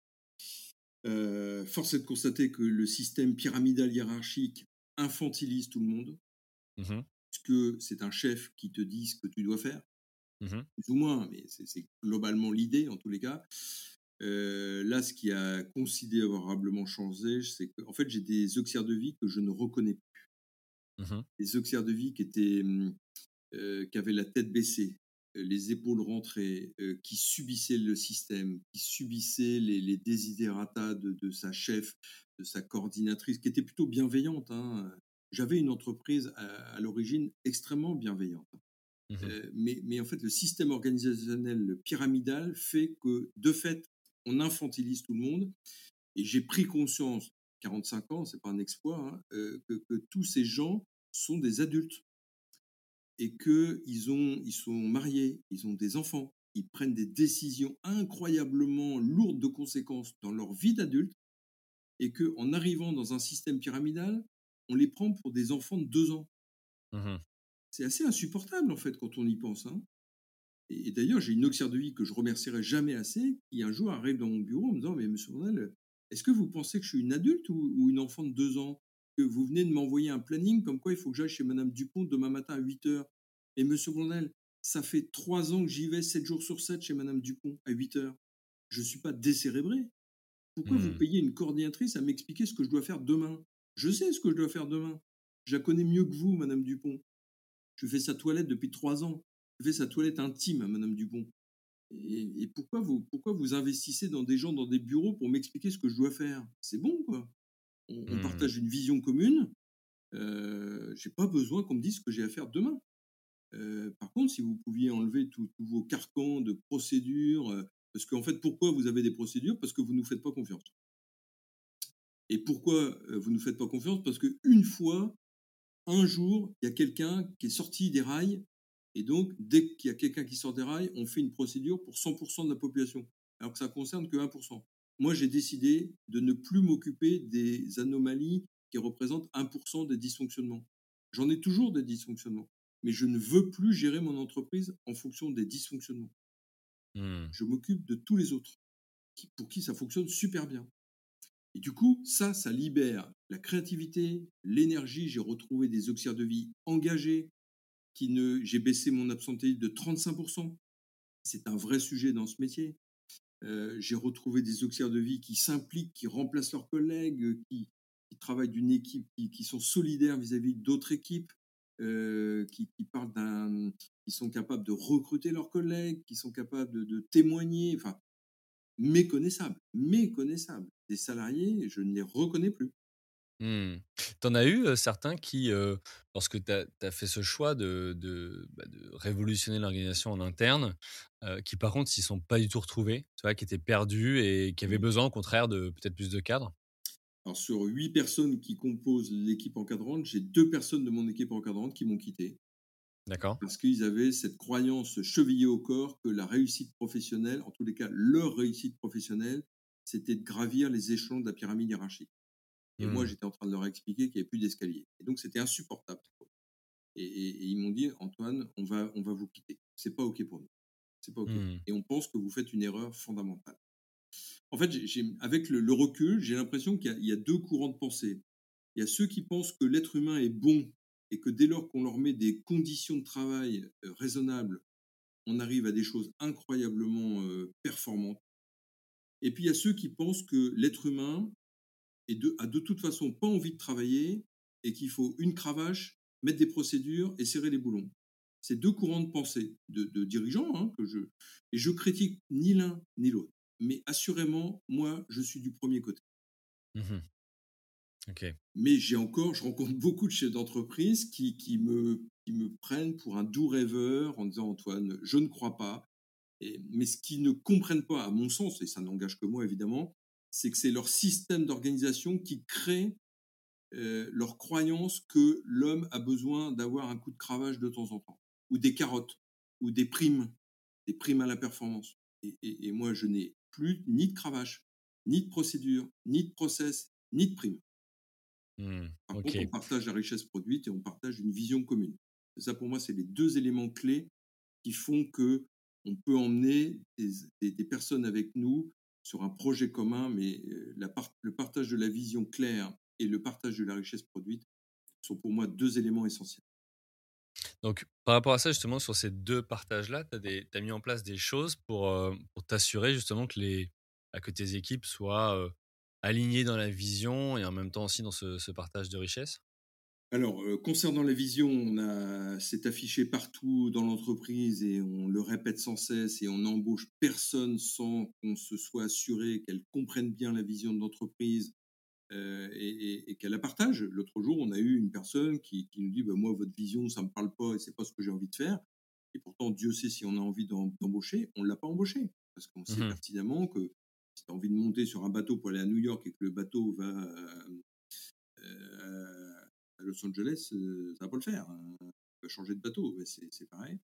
Euh, force est de constater que le système pyramidal hiérarchique infantilise tout le monde, mmh puisque c'est un chef qui te dit ce que tu dois faire, mmh plus ou moins, mais c'est globalement l'idée en tous les cas. Euh, là, ce qui a considérablement changé, c'est qu'en fait, j'ai des auxiliaires de vie que je ne reconnais plus. Mmh des auxiliaires de vie qui étaient, euh, qui avaient la tête baissée, les épaules rentrées, euh, qui subissait le système, qui subissait les, les désidératas de, sa chef, de sa coordinatrice, qui était plutôt bienveillante. Hein. J'avais une entreprise à, l'origine extrêmement bienveillante. Mmh euh, mais, mais, en fait, le système organisationnel pyramidal fait que, de fait, on infantilise tout le monde. Et j'ai pris conscience, 45 ans, c'est pas un exploit, hein, euh, que, que tous ces gens sont des adultes et qu'ils ils sont mariés, ils ont des enfants, ils prennent des décisions incroyablement lourdes de conséquences dans leur vie d'adulte, et qu'en arrivant dans un système pyramidal, on les prend pour des enfants de deux ans. Mmh C'est assez insupportable, en fait, quand on y pense. Hein. Et, d'ailleurs, j'ai une auxiliaire de vie que je remercierai jamais assez, qui un jour arrive dans mon bureau en me disant, mais monsieur Bourdel, est-ce que vous pensez que je suis une adulte ou, ou une enfant de deux ans? Que vous venez de m'envoyer un planning comme quoi il faut que j'aille chez Madame Dupont demain matin à 8 heures. Et Monsieur Blondel, ça fait trois ans que j'y vais 7 jours sur 7 chez Madame Dupont à 8 heures. Je ne suis pas décérébré. Pourquoi vous mmh. payez une coordinatrice à m'expliquer ce que je dois faire demain? Je sais ce que je dois faire demain. Je la connais mieux que vous, Madame Dupont. Je fais sa toilette depuis trois ans. Je fais sa toilette intime à Madame Dupont. Et, pourquoi, vous, pourquoi vous investissez dans des gens dans des bureaux pour m'expliquer ce que je dois faire? C'est bon, quoi on, mmh. partage une vision commune. Euh, j'ai pas besoin qu'on me dise ce que j'ai à faire demain. Euh, par contre, si vous pouviez enlever tous vos carcans de procédures, euh, parce qu'en fait, pourquoi vous avez des procédures? Parce que vous ne nous faites pas confiance. Et pourquoi vous ne nous faites pas confiance? Parce qu'une fois, un jour, il y a quelqu'un qui est sorti des rails, et donc, dès qu'il y a quelqu'un qui sort des rails, on fait une procédure pour 100% de la population, alors que ça concerne que 1%. Moi, j'ai décidé de ne plus m'occuper des anomalies qui représentent 1% des dysfonctionnements. J'en ai toujours des dysfonctionnements, mais je ne veux plus gérer mon entreprise en fonction des dysfonctionnements. Mmh. Je m'occupe de tous les autres, pour qui ça fonctionne super bien. Et du coup, ça, ça libère la créativité, l'énergie. J'ai retrouvé des auxiliaires de vie engagés, qui ne, j'ai baissé mon absentéisme de 35%. C'est un vrai sujet dans ce métier. Euh, j'ai retrouvé des auxiliaires de vie qui s'impliquent, qui remplacent leurs collègues, qui, travaillent d'une équipe, qui, sont solidaires vis-à-vis d'autres équipes, euh, qui, parlent d'un, qui sont capables de recruter leurs collègues, qui sont capables de, témoigner, enfin, méconnaissables, méconnaissables. Des salariés, je ne les reconnais plus. Mmh. Tu en as eu certains qui, lorsque tu as, fait ce choix de, bah, de, révolutionner l'organisation en interne, qui par contre s'y sont pas du tout retrouvés, tu vois, qui étaient perdus et qui avaient mmh. besoin au contraire de peut-être plus de cadres Alors sur huit personnes qui composent l'équipe encadrante, j'ai deux personnes de mon équipe encadrante qui m'ont quitté. D'accord. Parce qu'ils avaient cette croyance chevillée au corps que la réussite professionnelle, en tous les cas leur réussite professionnelle, c'était de gravir les échelons de la pyramide hiérarchique. Et moi, mmh. j'étais en train de leur expliquer qu'il n'y avait plus d'escalier. Et donc, c'était insupportable. Et, ils m'ont dit, Antoine, on va, on va vous quitter. C'est pas OK pour nous. C'est pas OK. Mmh. Et on pense que vous faites une erreur fondamentale. En fait, avec le, recul, j'ai l'impression qu'il y, a deux courants de pensée. Il y a ceux qui pensent que l'être humain est bon et que dès lors qu'on leur met des conditions de travail euh, raisonnables, on arrive à des choses incroyablement euh, performantes. Et puis il y a ceux qui pensent que l'être humain et de, a de toute façon pas envie de travailler et qu'il faut une cravache, mettre des procédures et serrer les boulons. C'est deux courants de pensée de, dirigeants hein, que je et je critique ni l'un ni l'autre. Mais assurément, moi, je suis du premier côté. Mmh Mais j'ai encore, je rencontre beaucoup de chefs d'entreprise qui, qui, me, qui me prennent pour un doux rêveur en disant Antoine, je ne crois pas. Et, mais ce qu'ils ne comprennent pas, à mon sens, et ça n'engage que moi évidemment, c'est que c'est leur système d'organisation qui crée euh, leur croyance que l'homme a besoin d'avoir un coup de cravache de temps en temps, ou des carottes, ou des primes, des primes à la performance. Et, moi, je n'ai plus ni de cravache, ni de procédure, ni de process, ni de prime. Mmh, Par contre, on partage la richesse produite et on partage une vision commune. ça, pour moi, c'est les deux éléments clés qui font que on peut emmener des personnes avec nous sur un projet commun, mais la le partage de la vision claire et le partage de la richesse produite sont pour moi deux éléments essentiels. Donc, par rapport à ça, justement, sur ces deux partages-là, tu as, mis en place des choses pour, pour t'assurer justement que, les, bah, que tes équipes soient alignées dans la vision et en même temps aussi dans ce, ce partage de richesse? Alors, euh, concernant la vision, on c'est affiché partout dans l'entreprise et on le répète sans cesse et on n'embauche personne sans qu'on se soit assuré qu'elle comprenne bien la vision de l'entreprise euh, et, qu'elle la partage. L'autre jour, on a eu une personne qui, nous dit bah, Moi, votre vision, ça ne me parle pas et c'est pas ce que j'ai envie de faire. Et pourtant, Dieu sait si on a envie d'embaucher. On ne l'a pas embauché parce qu'on sait mmh pertinemment que si tu as envie de monter sur un bateau pour aller à New York et que le bateau va. Euh, Los Angeles, euh, ça va pas le faire. Hein. On va changer de bateau, c'est pareil.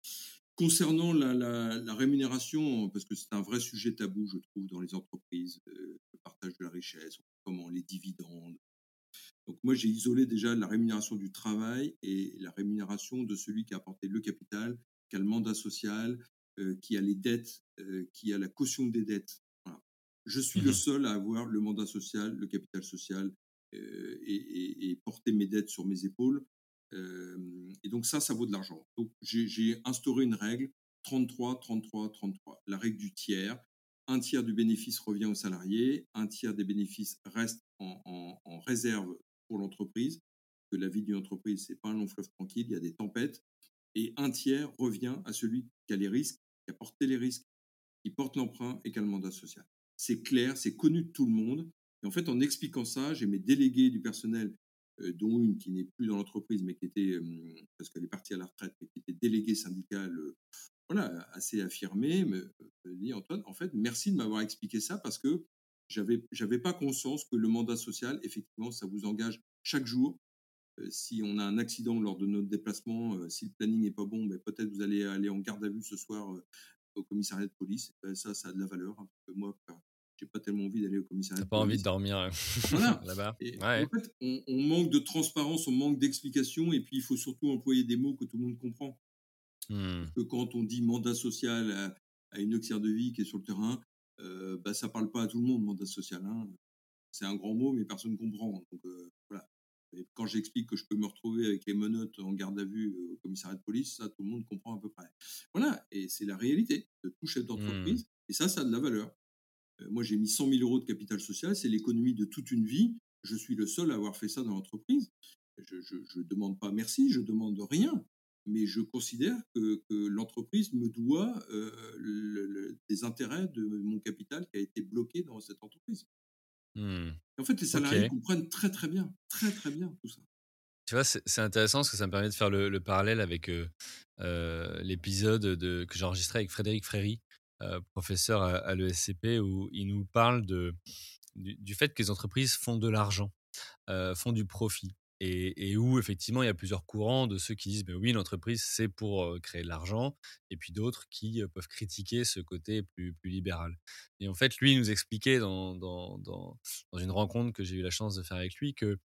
Concernant la, rémunération, parce que c'est un vrai sujet tabou, je trouve, dans les entreprises, euh, le partage de la richesse, comment les dividendes. Donc moi, j'ai isolé déjà la rémunération du travail et la rémunération de celui qui a apporté le capital, qui a le mandat social, euh, qui a les dettes, qui a la caution des dettes. Je suis le mmh seul à avoir le mandat social, le capital social euh, et, porter mes dettes sur mes épaules. Euh, et donc ça, ça vaut de l'argent. Donc j'ai instauré une règle 33, 33, 33. La règle du tiers. Un tiers du bénéfice revient aux salariés, un tiers des bénéfices reste en, réserve pour l'entreprise. Que la vie d'une entreprise, c'est pas un long fleuve tranquille, il y a des tempêtes. Et un tiers revient à celui qui a les risques, qui a porté les risques, qui porte l'emprunt et qui a le mandat social. C'est clair, c'est connu de tout le monde. Et en fait, en expliquant ça, j'ai mes délégués du personnel dont une qui n'est plus dans l'entreprise, mais qui était, parce qu'elle est partie à la retraite, mais qui était déléguée syndicale, voilà, assez affirmée, me, dit Antoine, en fait, merci de m'avoir expliqué ça parce que j'avais, j'avais pas conscience que le mandat social, effectivement, ça vous engage chaque jour. si on a un accident lors de notre déplacement, si le planning n'est pas bon, ben, peut-être vous allez aller en garde à vue ce soir au commissariat de police. Ben, ça, ça a de la valeur. Hein, moi, j'ai pas tellement envie d'aller au commissariat. T'as pas envie de dormir euh, là-bas. En fait, on, manque de transparence, on manque d'explication, et puis il faut surtout employer des mots que tout le monde comprend. Mmh. que quand on dit mandat social à, une auxiliaire de vie qui est sur le terrain, euh, bah, ça parle pas à tout le monde, mandat social. Hein. C'est un grand mot, mais personne ne comprend. Donc, euh, voilà. quand j'explique que je peux me retrouver avec les menottes en garde à vue au commissariat de police, ça, tout le monde comprend à peu près. Voilà, et c'est la réalité de tout chef d'entreprise. Mmh. Et ça, ça a de la valeur. Euh, moi, j'ai mis 100 000 euros de capital social, c'est l'économie de toute une vie. Je suis le seul à avoir fait ça dans l'entreprise. Je ne demande pas merci, je demande rien, mais je considère que, l'entreprise me doit euh, des intérêts de mon capital qui a été bloqué dans cette entreprise. Mmh. En fait, les salariés comprennent très très bien, très très bien tout ça. Tu vois, c'est intéressant parce que ça me permet de faire le, parallèle avec euh, l'épisode que j'ai enregistré avec Frédéric Fréry, professeur à, l'ESCP, où il nous parle du, fait que les entreprises font de l'argent, euh, font du profit. Et, où effectivement il y a plusieurs courants de ceux qui disent ben oui l'entreprise c'est pour euh, créer de l'argent et puis d'autres qui peuvent critiquer ce côté plus, libéral. Et en fait lui il nous expliquait dans une rencontre que j'ai eu la chance de faire avec lui que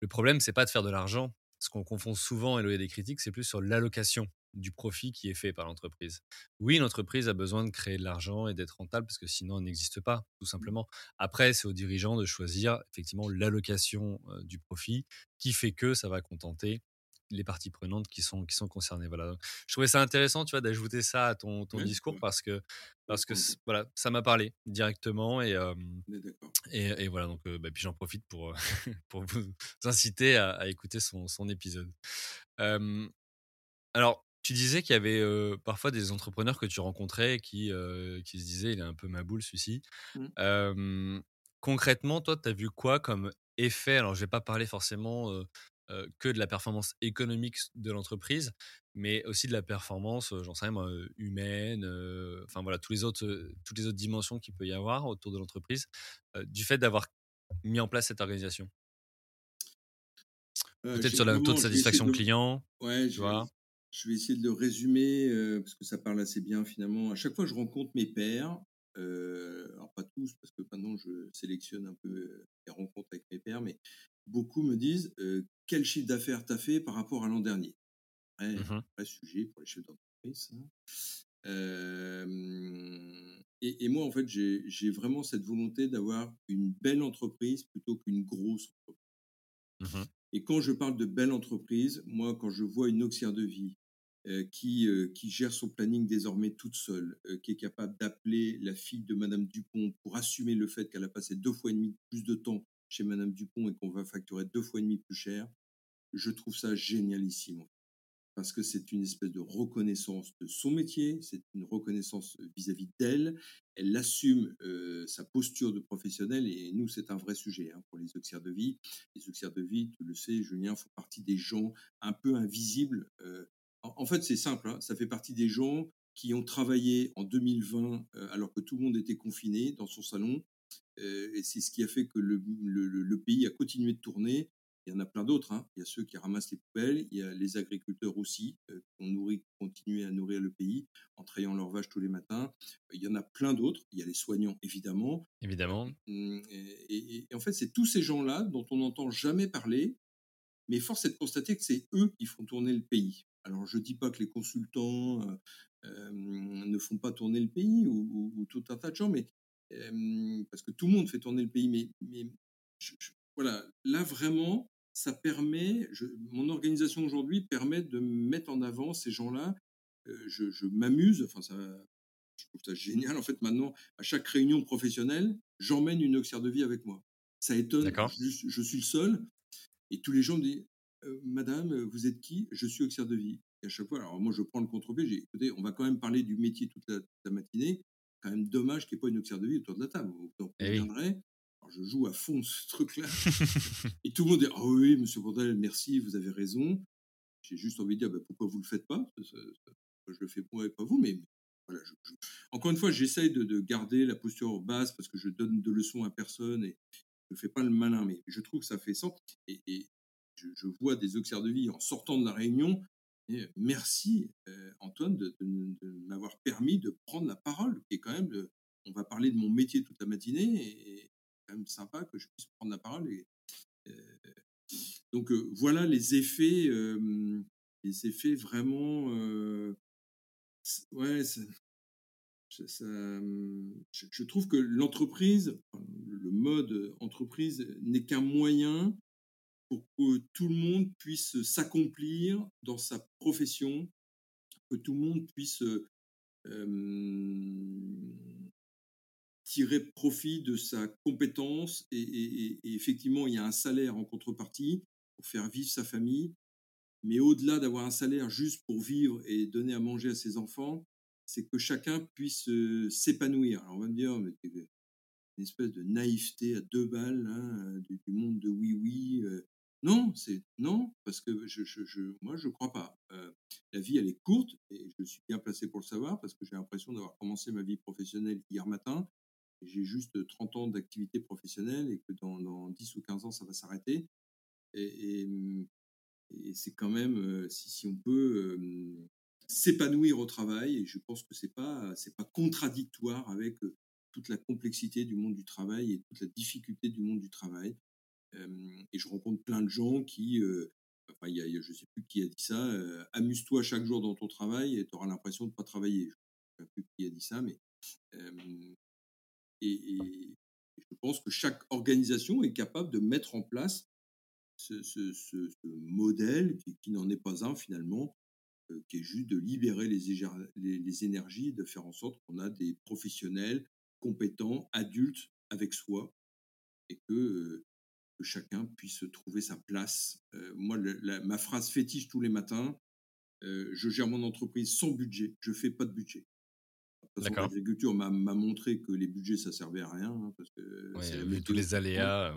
le problème c'est pas de faire de l'argent. Ce qu'on confond souvent et le des critiques c'est plus sur l'allocation du profit qui est fait par l'entreprise. Oui, l'entreprise a besoin de créer de l'argent et d'être rentable parce que sinon elle n'existe pas, tout mmh. simplement. Après, c'est aux dirigeants de choisir effectivement l'allocation du profit qui fait que ça va contenter les parties prenantes qui sont, qui sont concernées. Voilà. je trouvais ça intéressant, tu vois, d'ajouter ça à ton, ton discours parce que, parce que voilà, ça m'a parlé directement et, et, voilà. Donc, bah, puis j'en profite pour, pour vous inciter à, écouter son, son épisode. alors, tu disais qu'il y avait parfois des entrepreneurs que tu rencontrais qui, qui se disaient il est un peu ma boule celui-ci. Mmh. concrètement, toi, tu as vu quoi comme effet? Alors, je vais pas parler forcément que de la performance économique de l'entreprise, mais aussi de la performance, j'en sais rien humaine, enfin voilà, tous les autres, toutes les autres dimensions qu'il peut y avoir autour de l'entreprise, du fait d'avoir mis en place cette organisation? Peut-être sur le taux de satisfaction client. Ouais, tu vois? Je vais essayer de le résumer euh, parce que ça parle assez bien finalement. À chaque fois, je rencontre mes pairs. Euh, alors pas tous parce que maintenant je sélectionne un peu euh, les rencontres avec mes pairs, mais beaucoup me disent quel chiffre d'affaires tu as fait par rapport à l'an dernier? Vrai, mmh sujet pour les chefs d'entreprise. Et, et, moi, en fait, j'ai vraiment cette volonté d'avoir une belle entreprise plutôt qu'une grosse entreprise. Mmh et quand je parle de belle entreprise, moi, quand je vois une auxiliaire de vie qui, euh, qui gère son planning désormais toute seule, euh, qui est capable d'appeler la fille de Madame Dupont pour assumer le fait qu'elle a passé deux fois et demi plus de temps chez Madame Dupont et qu'on va facturer deux fois et demi plus cher, je trouve ça génialissime. Parce que c'est une espèce de reconnaissance de son métier, c'est une reconnaissance vis-à-vis d'elle. Elle assume sa posture de professionnel et nous, c'est un vrai sujet hein, pour les auxiliaires de vie. Les auxiliaires de vie, tu le sais, Julien, font partie des gens un peu invisibles en fait, c'est simple, hein, ça fait partie des gens qui ont travaillé en 2020 euh, alors que tout le monde était confiné dans son salon. Euh, et c'est ce qui a fait que le, pays a continué de tourner. Il y en a plein d'autres. Hein. Il y a ceux qui ramassent les poubelles, il y a les agriculteurs aussi euh, qui ont nourri, continué à nourrir le pays en trayant leurs vaches tous les matins. Il y en a plein d'autres. Il y a les soignants, évidemment. Évidemment. Hum, et, et en fait, c'est tous ces gens-là dont on n'entend jamais parler, mais force est de constater que c'est eux qui font tourner le pays. Alors, je ne dis pas que les consultants euh, euh, ne font pas tourner le pays ou, tout un tas de gens, mais parce que tout le monde fait tourner le pays. Mais, mais voilà, là vraiment, ça permet, mon organisation aujourd'hui permet de mettre en avant ces gens-là. Euh, je, m'amuse, enfin ça, je trouve ça génial. En fait, maintenant, à chaque réunion professionnelle, j'emmène une auxiliaire de vie avec moi. Ça étonne. Je, je, suis le seul. Et tous les gens me disent euh, Madame, vous êtes qui? Je suis auxiliaire de vie. Et à chaque fois, alors moi je prends le contre-pied, j'ai écoutez, on va quand même parler du métier toute la, matinée. Quand même dommage qu'il n'y ait pas une auxiliaire de vie autour de la table. En eh Alors, je joue à fond ce truc-là. et tout le monde dit Ah oui, monsieur Bourdel, merci, vous avez raison. J'ai juste envie de dire bah, Pourquoi vous ne le faites pas? Je le fais moi et pas vous, mais voilà, encore une fois, j'essaye de, garder la posture basse parce que je donne de leçons à personne et je ne fais pas le malin, mais je trouve que ça fait sens. Et, je, vois des auxiliaires de vie en sortant de la réunion. Et merci euh, Antoine de, m'avoir permis de prendre la parole, qui est quand même, on va parler de mon métier toute la matinée, et, quand même sympa que je puisse prendre la parole. Euh, donc euh, voilà les effets, les effets vraiment ouais, je, trouve que l'entreprise, le mode entreprise n'est qu'un moyen que tout le monde puisse s'accomplir dans sa profession, que tout le monde puisse tirer profit de sa compétence et, effectivement il y a un salaire en contrepartie pour faire vivre sa famille mais au-delà d'avoir un salaire juste pour vivre et donner à manger à ses enfants, c'est que chacun puisse euh, s'épanouir. Alors on va me dire, mais une espèce de naïveté à deux balles hein, du, monde de oui oui. Euh. Non, c'est non parce que je, moi je crois pas. Euh, la vie elle est courte et je suis bien placé pour le savoir parce que j'ai l'impression d'avoir commencé ma vie professionnelle hier matin. J'ai juste 30 ans d'activité professionnelle et que dans, dans, 10 ou 15 ans ça va s'arrêter. Et, et c'est quand même, si, on peut s'épanouir au travail, et je pense que pas, c'est pas contradictoire avec toute la complexité du monde du travail et toute la difficulté du monde du travail. Et je rencontre plein de gens qui, enfin, il y, a, je sais plus qui a dit ça, amuse-toi chaque jour dans ton travail et tu auras l'impression de pas travailler. Je ne sais plus qui a dit ça, mais et, je pense que chaque organisation est capable de mettre en place ce, modèle qui, n'en est pas un finalement, qui est juste de libérer les, les, énergies, de faire en sorte qu'on a des professionnels compétents, adultes avec soi, et que, chacun puisse trouver sa place. Euh, moi, ma phrase fétiche tous les matins, je gère mon entreprise sans budget, je fais pas de budget. L'agriculture m'a montré que les budgets, ça servait à rien. Hein, parce que tous les aléas.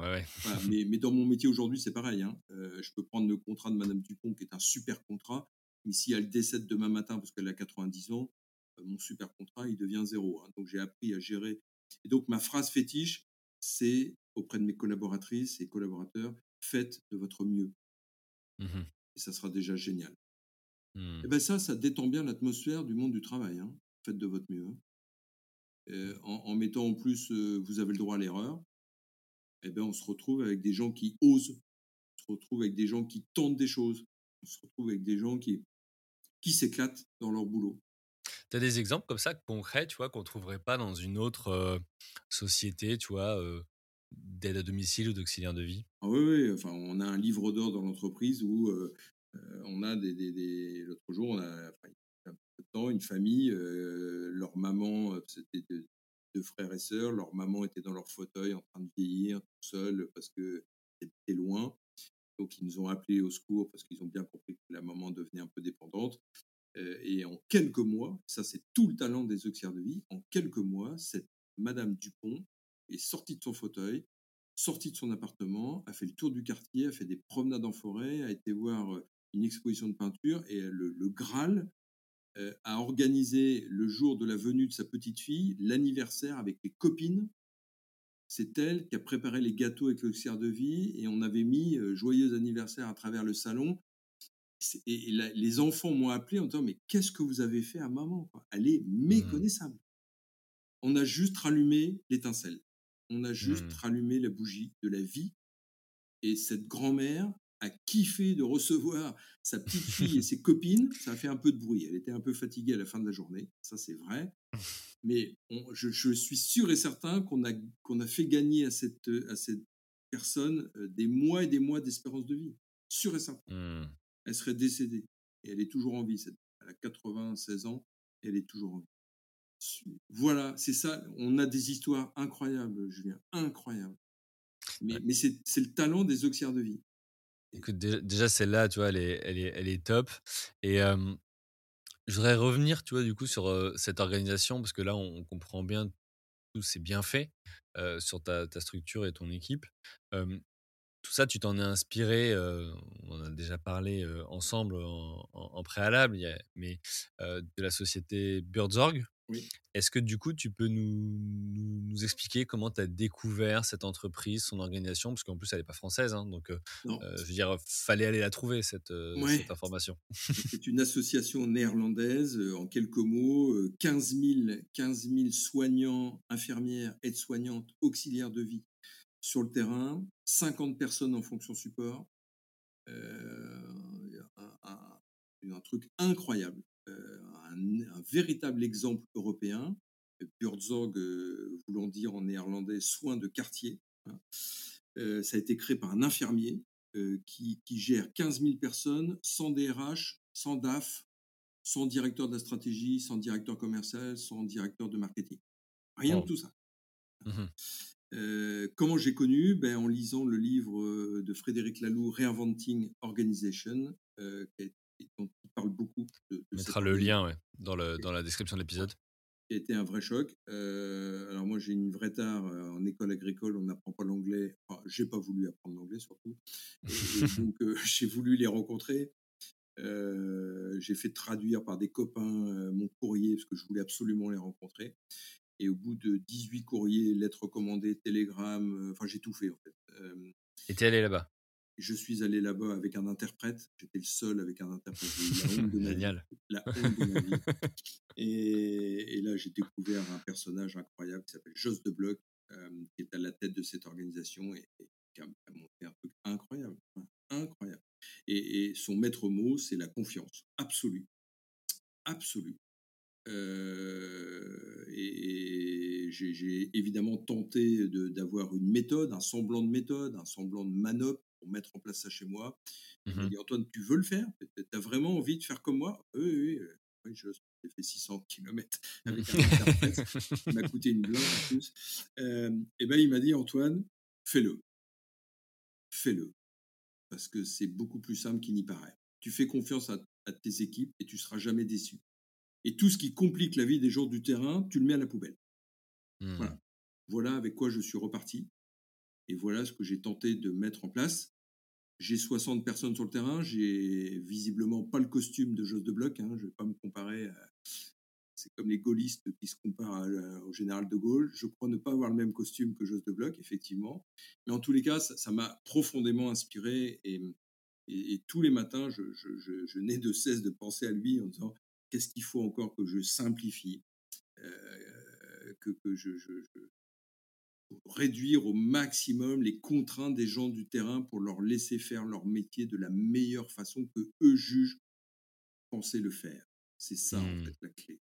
mais, mais, dans mon métier aujourd'hui, c'est pareil. Hein. Euh, je peux prendre le contrat de Madame Dupont, qui est un super contrat. Mais si elle décède demain matin parce qu'elle a 90 ans, euh, mon super contrat, il devient zéro. Hein. Donc j'ai appris à gérer. Et donc ma phrase fétiche, c'est auprès de mes collaboratrices et collaborateurs, faites de votre mieux. Mmh et ça sera déjà génial. Mmh. Et ben ça, ça détend bien l'atmosphère du monde du travail faites de votre mieux. Hein. en, mettant en plus, vous avez le droit à l'erreur, eh ben, on se retrouve avec des gens qui osent, on se retrouve avec des gens qui tentent des choses, on se retrouve avec des gens qui, qui s'éclatent dans leur boulot. Tu as des exemples comme ça concrets, tu vois, qu'on trouverait pas dans une autre société, tu vois, d'aide à domicile ou d'auxiliaire de vie? Ah oui, enfin, on a un livre d'or dans l'entreprise où on a des, des, l'autre jour, on a, temps, une famille, leur maman, c'était deux, frères et sœurs, leur maman était dans leur fauteuil en train de vieillir tout seul parce que c'était loin. Donc ils nous ont appelés au secours parce qu'ils ont bien compris que la maman devenait un peu dépendante. Euh, et en quelques mois, ça c'est tout le talent des auxiliaires de vie, en quelques mois, cette Madame Dupont est sortie de son fauteuil, sortie de son appartement, a fait le tour du quartier, a fait des promenades en forêt, a été voir une exposition de peinture et le, le Graal, euh, a organisé le jour de la venue de sa petite fille l'anniversaire avec les copines. C'est elle qui a préparé les gâteaux avec l'auxiliaire de vie et on avait mis euh, joyeux anniversaire à travers le salon. Et, les enfants m'ont appelé en disant mais qu'est-ce que vous avez fait à maman Elle est mmh. méconnaissable. On a juste rallumé l'étincelle. On a juste mmh. rallumé la bougie de la vie. Et cette grand-mère a kiffé de recevoir sa petite fille et ses copines. Ça a fait un peu de bruit. Elle était un peu fatiguée à la fin de la journée, ça c'est vrai. Mais je, suis sûr et certain qu'on a, qu'on a fait gagner à cette, à cette personne euh, des mois et des mois d'espérance de vie. Sûr et certain. Mmh. Elle serait décédée. Et elle est toujours en vie. Cette, elle a 96 ans. Et elle est toujours en vie. Voilà, c'est ça. On a des histoires incroyables, Julien. Incroyables. Mais, mais c'est le talent des auxiliaires de vie. Écoute, déjà, celle-là, tu vois, elle est, elle est, elle est top. Et je voudrais revenir, tu vois, du coup, sur cette organisation, parce que là, on, comprend bien tous ces bienfaits sur ta, structure et ton équipe. Tout ça, tu t'en es inspiré, on en a déjà parlé ensemble en, préalable, mais de la société Birdsorg, est-ce que du coup, tu peux nous, nous, expliquer comment tu as découvert cette entreprise, son organisation? Parce qu'en plus, elle n'est pas française. Hein, donc, je veux dire, fallait aller la trouver, cette, cette information. C'est une association néerlandaise. En quelques mots, 15 000, 15 000 soignants, infirmières, aides-soignantes, auxiliaires de vie sur le terrain, 50 personnes en fonction support. un, un, truc incroyable un, véritable exemple européen. Buurtzorg, euh, voulant dire en néerlandais soin de quartier. Hein. Euh, ça a été créé par un infirmier euh, qui, gère 15 000 personnes sans DRH, sans DAF, sans directeur de la stratégie, sans directeur commercial, sans directeur de marketing. Rien de tout ça. Mmh comment j'ai connu? Ben, En lisant le livre de Frédéric Laloux, Reinventing Organization, qui dont il parle beaucoup. De, On mettra le lien dans, le, dans la description de l'épisode. Qui a été un vrai choc. Euh, alors moi j'ai une vraie tare euh, en école agricole, on n'apprend pas l'anglais. Enfin, j'ai pas voulu apprendre l'anglais surtout. donc euh, j'ai voulu les rencontrer. j'ai fait traduire par des copains mon courrier parce que je voulais absolument les rencontrer. Et au bout de 18 courriers, lettres recommandées, télégrammes, enfin j'ai tout fait en fait. Et t'es allé là-bas? je suis allé là-bas avec un interprète. J'étais le seul avec un interprète. La honte de ma Génial. Vie. La honte de ma vie. Et, là, j'ai découvert un personnage incroyable qui s'appelle Jos de Bloch, euh, qui est à la tête de cette organisation et, qui a, monté un truc incroyable. Incroyable. Et, son maître mot, c'est la confiance absolue. Absolue. Euh, et, j'ai évidemment tenté d'avoir une méthode, un semblant de méthode, un semblant de manop pour mettre en place ça chez moi. Mmh dit Antoine, tu veux le faire? Tu as vraiment envie de faire comme moi? Oui, oui, oui. j'ai fait 600 km avec un interprète. Ça m'a coûté une blinde en plus. et ben, il m'a dit Antoine, fais-le. Fais-le. Parce que c'est beaucoup plus simple qu'il n'y paraît. Tu fais confiance à, tes équipes et tu seras jamais déçu. Et tout ce qui complique la vie des gens du terrain, tu le mets à la poubelle. Voilà. Mmh. Voilà avec quoi je suis reparti. Et voilà ce que j'ai tenté de mettre en place. J'ai 60 personnes sur le terrain, j'ai visiblement pas le costume de Jos de Bloc, hein, je ne vais pas me comparer C'est comme les gaullistes qui se comparent au général de Gaulle. Je crois ne pas avoir le même costume que Jos de Bloc, effectivement. Mais en tous les cas, ça m'a profondément inspiré et, et, tous les matins, je, je, n'ai de cesse de penser à lui en disant qu'est-ce qu'il faut encore que je simplifie, euh, que, que je, réduire au maximum les contraintes des gens du terrain pour leur laisser faire leur métier de la meilleure façon que eux jugent penser le faire. C'est ça en mmh. fait la clé.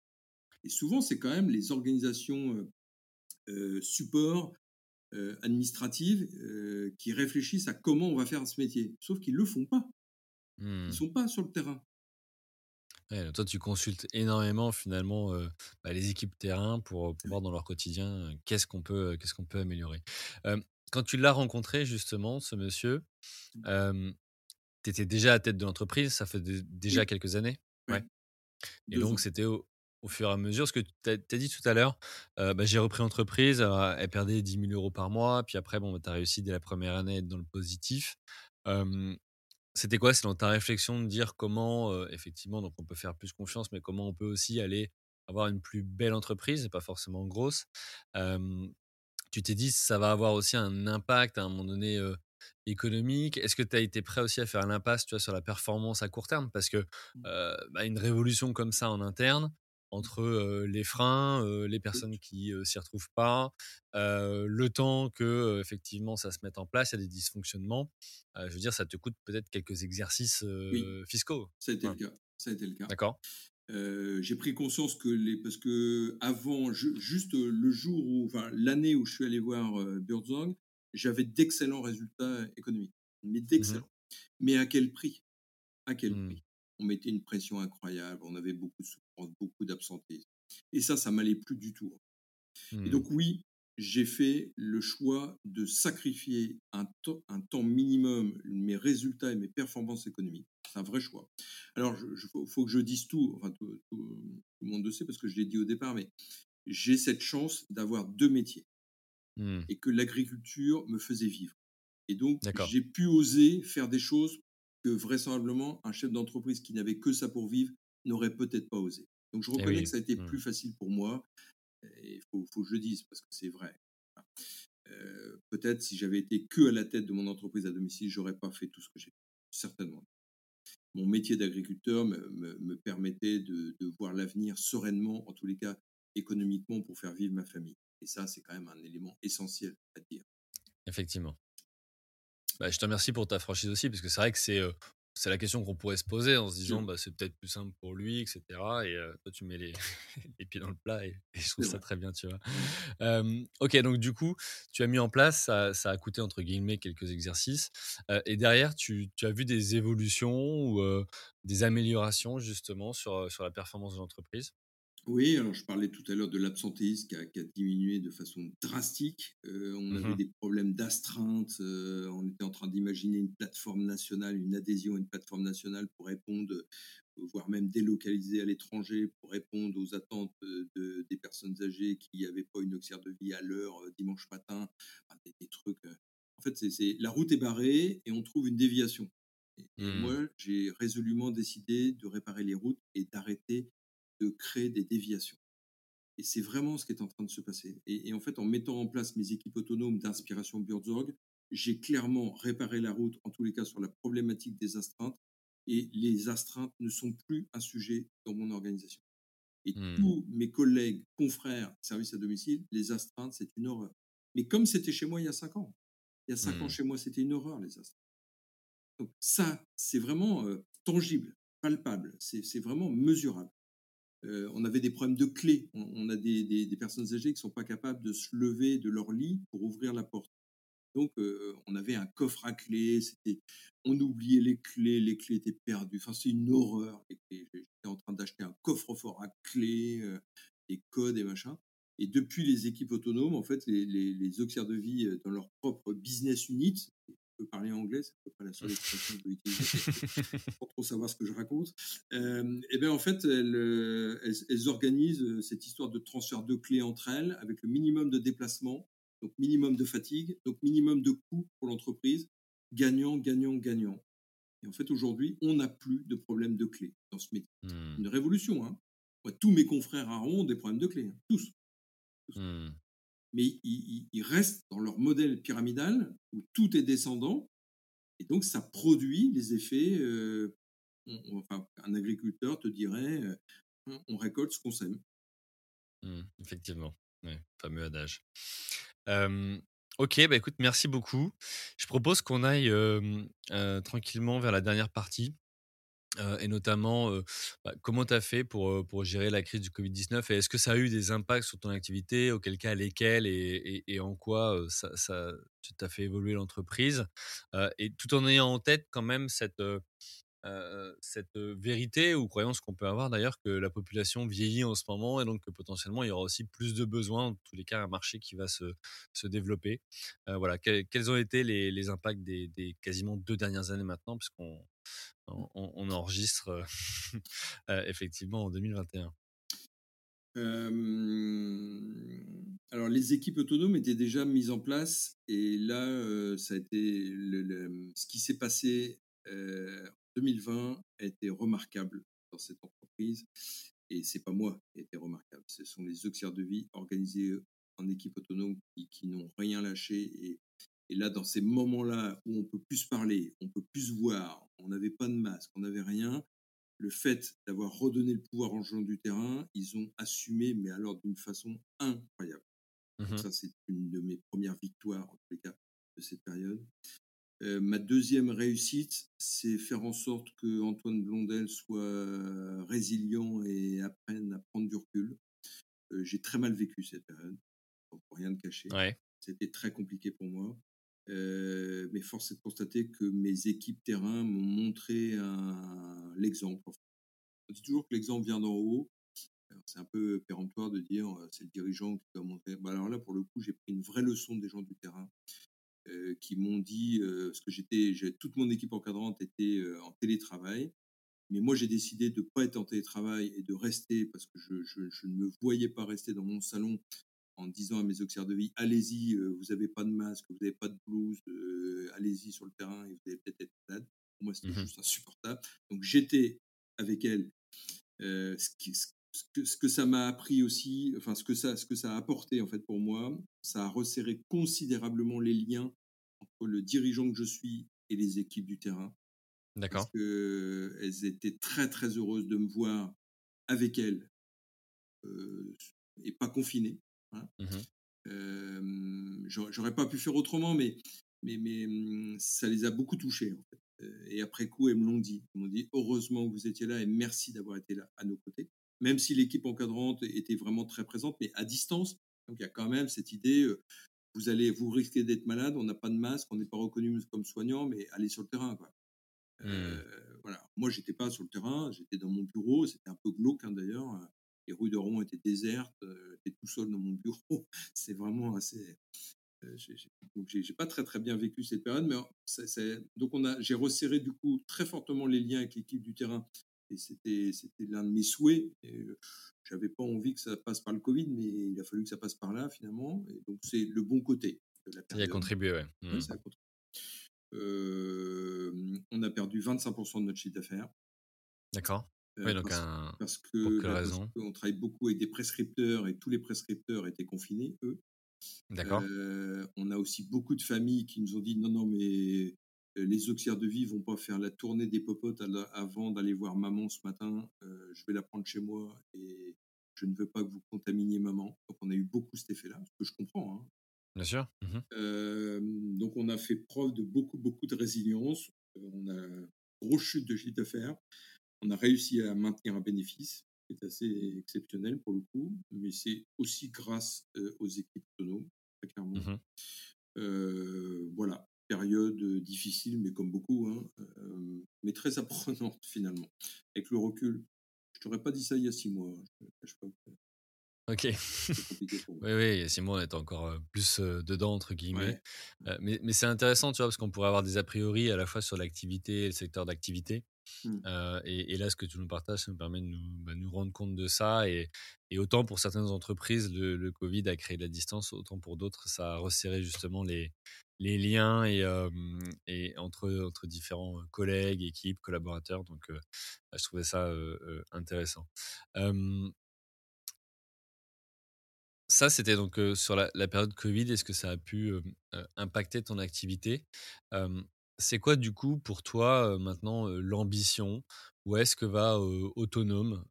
Et souvent, c'est quand même les organisations euh, euh support euh, administratives euh, qui réfléchissent à comment on va faire ce métier. Sauf qu'ils ne le font pas. Ils ne mmh. sont pas sur le terrain toi, tu consultes énormément finalement bah, les équipes terrain pour, voir dans leur quotidien qu'est-ce qu'on peut, qu'est-ce qu'on peut améliorer. quand tu l'as rencontré justement, ce monsieur, mmh. tu étais déjà à tête de l'entreprise, ça fait déjà quelques années? Ouais. Et donc, c'était au, fur et à mesure, ce que tu as, dit tout à l'heure, bah, j'ai repris l'entreprise, elle perdait 10 000 euros par mois, puis après, bon, bah, tu as réussi dès la première année à être dans le positif. C'était quoi? C'est dans ta réflexion de dire comment, effectivement, donc on peut faire plus confiance, mais comment on peut aussi aller avoir une plus belle entreprise, et pas forcément grosse. tu t'es dit, ça va avoir aussi un impact à un moment donné économique. Est-ce que tu as été prêt aussi à faire l'impasse sur la performance à court terme? Parce que mmh. bah, une révolution comme ça en interne, entre les freins, les personnes qui s'y retrouvent pas, le temps que effectivement ça se mette en place, il y a des dysfonctionnements. je veux dire, ça te coûte peut-être quelques exercices fiscaux. Ça a été le cas. Ça a été le cas. D'accord. j'ai pris conscience que les parce que avant juste le jour où enfin l'année où je suis allé voir Birdzong, j'avais d'excellents résultats économiques mais mmh d'excellents mais à quel prix? À quel mmh. prix? On mettait une pression incroyable, on avait beaucoup de souffrance, beaucoup d'absentéisme. Et ça, ça m'allait plus du tout. Et mmh. donc oui, j'ai fait le choix de sacrifier un, un temps minimum mes résultats et mes performances économiques. C'est un vrai choix. Alors, il faut, que je dise tout, enfin tout, le monde le sait parce que je l'ai dit au départ, mais j'ai cette chance d'avoir deux métiers Mmh. et que l'agriculture me faisait vivre. Et donc, j'ai pu oser faire des choses que vraisemblablement un chef d'entreprise qui n'avait que ça pour vivre n'aurait peut-être pas osé. Donc, je Eh reconnais oui. que ça a été Mmh. plus facile pour moi. Il faut, faut que je le dise parce que c'est vrai. Euh, peut-être si j'avais été que à la tête de mon entreprise à domicile, j'aurais pas fait tout ce que j'ai fait. Certainement. Mon métier d'agriculteur me, me- me permettait de, de voir l'avenir sereinement, en tous les cas économiquement, pour faire vivre ma famille. Et ça, c'est quand même un élément essentiel à dire. Effectivement. Bah, je te remercie pour ta franchise aussi, parce que c'est vrai que c'est euh, c'est la question qu'on pourrait se poser en se disant Sûr. bah, c'est peut-être plus simple pour lui, etc. Et euh, toi, tu mets les, les pieds dans le plat et, et je trouve ça très bien, tu vois. Euh, ok, donc du coup, tu as mis en place, ça, ça a coûté entre guillemets quelques exercices. euh, et derrière, tu, tu as vu des évolutions ou des améliorations justement sur, sur la performance de l'entreprise? Oui, alors je parlais tout à l'heure de l'absentéisme qui a, qui a diminué de façon drastique. Euh, on avait Mhm. des problèmes d'astreinte. euh, on était en train d'imaginer une plateforme nationale, une adhésion à une plateforme nationale pour répondre, euh, voire même délocaliser à l'étranger pour répondre aux attentes de, des personnes âgées qui n'avaient pas une auxiliaire de vie à l'heure dimanche matin. Enfin, des, des trucs. En fait, c'est, la route est barrée et on trouve une déviation. Et, Mhm. moi, j'ai résolument décidé de réparer les routes et d'arrêter de créer des déviations. Et c'est vraiment ce qui est en train de se passer. Et, et en fait, en mettant en place mes équipes autonomes d'inspiration Burzorg, j'ai clairement réparé la route, en tous les cas sur la problématique des astreintes. Et les astreintes ne sont plus un sujet dans mon organisation. Et Hmm. tous mes collègues, confrères, services à domicile, les astreintes, c'est une horreur. Mais comme c'était chez moi il y a cinq ans. Il y a cinq ans chez moi, c'était une horreur, les astreintes. Donc ça, c'est vraiment euh, tangible, palpable, c'est vraiment mesurable. Euh, on avait des problèmes de clés. On, a des, personnes âgées qui ne sont pas capables de se lever de leur lit pour ouvrir la porte. Donc, euh, on avait un coffre à clés. On oubliait les clés, les clés étaient perdues. Enfin, c'est une horreur. J'étais en train d'acheter un coffre-fort à clés, euh, des codes et machin. Et depuis les équipes autonomes, en fait, les, les, auxiliaires de vie euh, dans leur propre business unit, peux parler anglais, c'est à peu près la seule expression que je peux utiliser pour trop savoir ce que je raconte. Euh, et bien en fait, elles, euh, elles, elles organisent euh, cette histoire de transfert de clés entre elles avec le minimum de déplacement, donc minimum de fatigue, donc minimum de coûts pour l'entreprise, gagnant, gagnant, gagnant. Et en fait, aujourd'hui, on n'a plus de problème de clés dans ce métier. Hmm. Une révolution. Hein. Moi, tous mes confrères à Rouen ont des problèmes de clés, hein. tous. Hmm. Mais ils, restent dans leur modèle pyramidal où tout est descendant. Et donc, ça produit les effets. euh, un agriculteur te dirait euh, on- récolte ce qu'on sème. Hmm, effectivement, fameux adage. Ok, bah écoute, merci beaucoup. Je propose qu'on aille euh, tranquillement vers la dernière partie. Euh, et notamment, euh, bah, comment tu as fait pour, euh, pour gérer la crise du Covid-19 et est-ce que ça a eu des impacts sur ton activité, auquel cas lesquels et, en quoi euh, ça, ça t'a fait évoluer l'entreprise? Et tout en ayant en tête quand même cette, cette vérité ou croyance qu'on peut avoir d'ailleurs que la population vieillit en ce moment et donc que potentiellement il y aura aussi plus de besoins, en tous les cas un marché qui va se, se développer. Voilà, quels, ont été les, les impacts des, des quasiment deux dernières années maintenant, puisqu'on on, enregistre euh, euh, effectivement en 2021. Euh, alors, les équipes autonomes étaient déjà mises en place. Et là, euh, ça a été ce qui s'est passé en 2020 a été remarquable dans cette entreprise. Et c'est pas moi qui a été remarquable. Ce sont les auxiliaires de vie organisés en équipe autonome qui, n'ont rien lâché. Et, et là, dans ces moments-là où on peut plus parler, on peut plus voir, on n'avait pas de masque, on n'avait rien, le fait d'avoir redonné le pouvoir aux gens du terrain, ils ont assumé, mais alors d'une façon incroyable. Mhm. ça, c'est une de mes premières victoires, en tous les cas, de cette période. Euh, ma deuxième réussite, c'est faire en sorte que Antoine Blondel soit résilient et apprenne à prendre du recul. Euh, J'ai très mal vécu cette période, pour rien de cacher. Ouais. C'était très compliqué pour moi. Euh, mais force est de constater que mes équipes terrain m'ont montré l'exemple. On dit toujours que l'exemple vient d'en haut. C'est un peu péremptoire de dire euh, c'est le dirigeant qui doit montrer. Bah, alors là, pour le coup, j'ai pris une vraie leçon des gens du terrain euh, qui m'ont dit, euh, parce que j'étais, toute mon équipe encadrante était en télétravail, Mais moi, j'ai décidé de ne pas être en télétravail et de rester parce que je, ne me voyais pas rester dans mon salon en disant à mes auxiliaires de vie allez-y, euh, vous n'avez pas de masque, vous n'avez pas de blouse, euh, allez-y sur le terrain et vous allez peut-être être malade. Pour moi, c'était mmh juste insupportable. Donc, j'étais avec elle. Euh, ce, que, ce, que, ça m'a appris aussi, enfin, ce que, ça, ce que ça a apporté en fait pour moi, ça a resserré considérablement les liens entre le dirigeant que je suis et les équipes du terrain. D'accord. Parce qu'elles étaient très, très heureuses de me voir avec elles et pas confinées. Hein. Mmh j'aurais pas pu faire autrement, mais, mais, mais mmh, ça les a beaucoup touchés. En fait. Et après coup, elles me l'ont dit. Elles m'ont dit heureusement que vous étiez là et merci d'avoir été là à nos côtés. Même si l'équipe encadrante était vraiment très présente, mais à distance. Donc il y a quand même cette idée vous allez, vous risquez d'être malade, on n'a pas de masque, on n'est pas reconnu comme soignant, mais allez sur le terrain. Quoi. Mmh. voilà. Moi, j'étais pas sur le terrain, j'étais dans mon bureau, c'était un peu glauque hein, d'ailleurs les rues de Rouen étaient désertes, euh, j'étais tout seul dans mon bureau. c'est vraiment assez. Euh, donc j'ai pas très très bien vécu cette période, mais donc on a, j'ai resserré du coup très fortement les liens avec l'équipe du terrain, et c'était c'était l'un de mes souhaits. Euh, j'avais pas envie que ça passe par le Covid, mais il a fallu que ça passe par là finalement, et donc c'est le bon côté de la période. Il a contribué, ouais. Mmh. ça a contribué. on a perdu 25% de notre chiffre d'affaires. D'accord. Oui, donc parce, un... parce que bah, raison? on travaille beaucoup avec des prescripteurs et tous les prescripteurs étaient confinés, eux. D'accord. on a aussi beaucoup de familles qui nous ont dit non, non, mais les auxiliaires de vie vont pas faire la tournée des popotes avant d'aller voir maman ce matin. je vais la prendre chez moi et je ne veux pas que vous contaminiez maman. Donc on a eu beaucoup cet effet-là, ce que je comprends. Hein. Bien sûr. Mmh donc on a fait preuve de beaucoup, beaucoup de résilience. on a grosse chute de chiffre d'affaires on a réussi à maintenir un bénéfice qui est assez exceptionnel pour le coup, mais c'est aussi grâce aux équipes autonomes, très clairement. Mmh voilà, période difficile, mais comme beaucoup, hein, mais très apprenante finalement. Avec le recul, je t'aurais pas dit ça il y a six mois. Hein, je, pas, Ok. oui, oui, il y a six mois, on est encore plus dedans, entre guillemets. mais, mais c'est intéressant, tu vois, parce qu'on pourrait avoir des a priori à la fois sur l'activité et le secteur d'activité. Mmh. et, là, ce que tu nous partages, ça nous permet de nous, bah, rendre compte de ça. Et, autant pour certaines entreprises, le, Covid a créé de la distance, autant pour d'autres, ça a resserré justement les, liens et, et entre, différents collègues, équipes, collaborateurs. Donc, je trouvais ça intéressant. ça, c'était donc sur la, période Covid. Est-ce que ça a pu impacter ton activité? C'est quoi du coup pour toi maintenant l'ambition? Où est-ce que va autonome,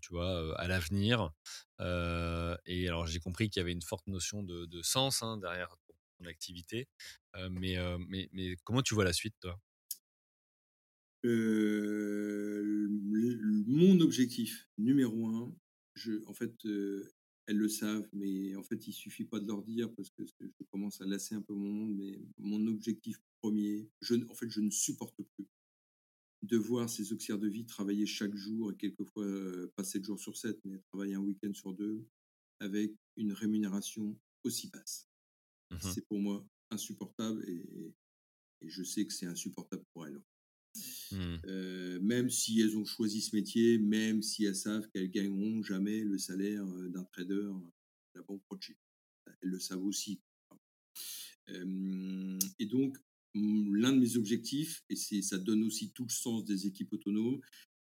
tu vois, à l'avenir? Et alors j'ai compris qu'il y avait une forte notion de, sens hein, derrière ton, activité, mais, mais, mais, comment tu vois la suite toi? Mon objectif numéro un, je, en fait, elles le savent, mais en fait, il suffit pas de leur dire parce que je commence à lasser un peu mon monde. Mais mon objectif premier, je, en fait, je ne supporte plus de voir ces auxiliaires de vie travailler chaque jour et quelquefois euh, pas 7 jours sur 7, mais travailler un week-end sur deux avec une rémunération aussi basse. Mmh c'est pour moi insupportable et, et je sais que c'est insupportable pour elles. Mmh. Euh, même si elles ont choisi ce métier, même si elles savent qu'elles gagneront jamais le salaire euh, d'un trader de la banque. Elles le savent aussi. et donc, l'un de mes objectifs, et ça donne aussi tout le sens des équipes autonomes,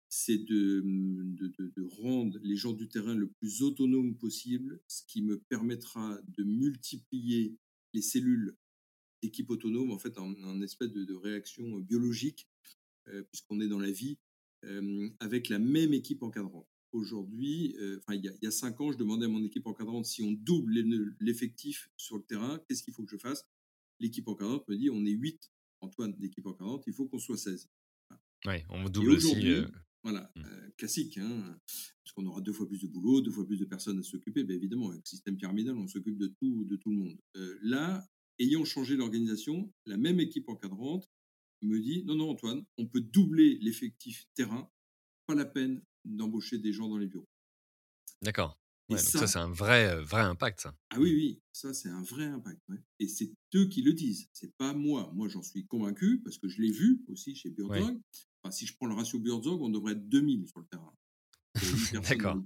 c'est de, de, rendre les gens du terrain le plus autonome possible, ce qui me permettra de multiplier les cellules d'équipes autonomes en fait en, espèce de, réaction biologique euh, puisqu'on est dans la vie, euh, avec la même équipe encadrante. Aujourd'hui, euh, enfin, il, y a, cinq ans, je demandais à mon équipe encadrante si on double l'effectif sur le terrain, qu'est-ce qu'il faut que je fasse? L'équipe encadrante me dit on est 8, Antoine, l'équipe encadrante, il faut qu'on soit 16. Oui, on double aussi. Voilà, mmh. classique, hein, parce qu'on aura deux fois plus de boulot, deux fois plus de personnes à s'occuper. Bien évidemment, avec le système pyramidal, on s'occupe de tout, de tout le monde. là, ayant changé l'organisation, la même équipe encadrante me dit non, non, Antoine, on peut doubler l'effectif terrain, pas la peine d'embaucher des gens dans les bureaux. D'accord. ça, c'est un vrai, euh, vrai impact, ça. Ah oui, oui, ça, c'est un vrai impact. Et c'est eux qui le disent, c'est pas moi. Moi, j'en suis convaincu parce que je l'ai vu aussi chez Biodrug. si je prends le ratio Burzog, on devrait être 2000 sur le terrain. D'accord.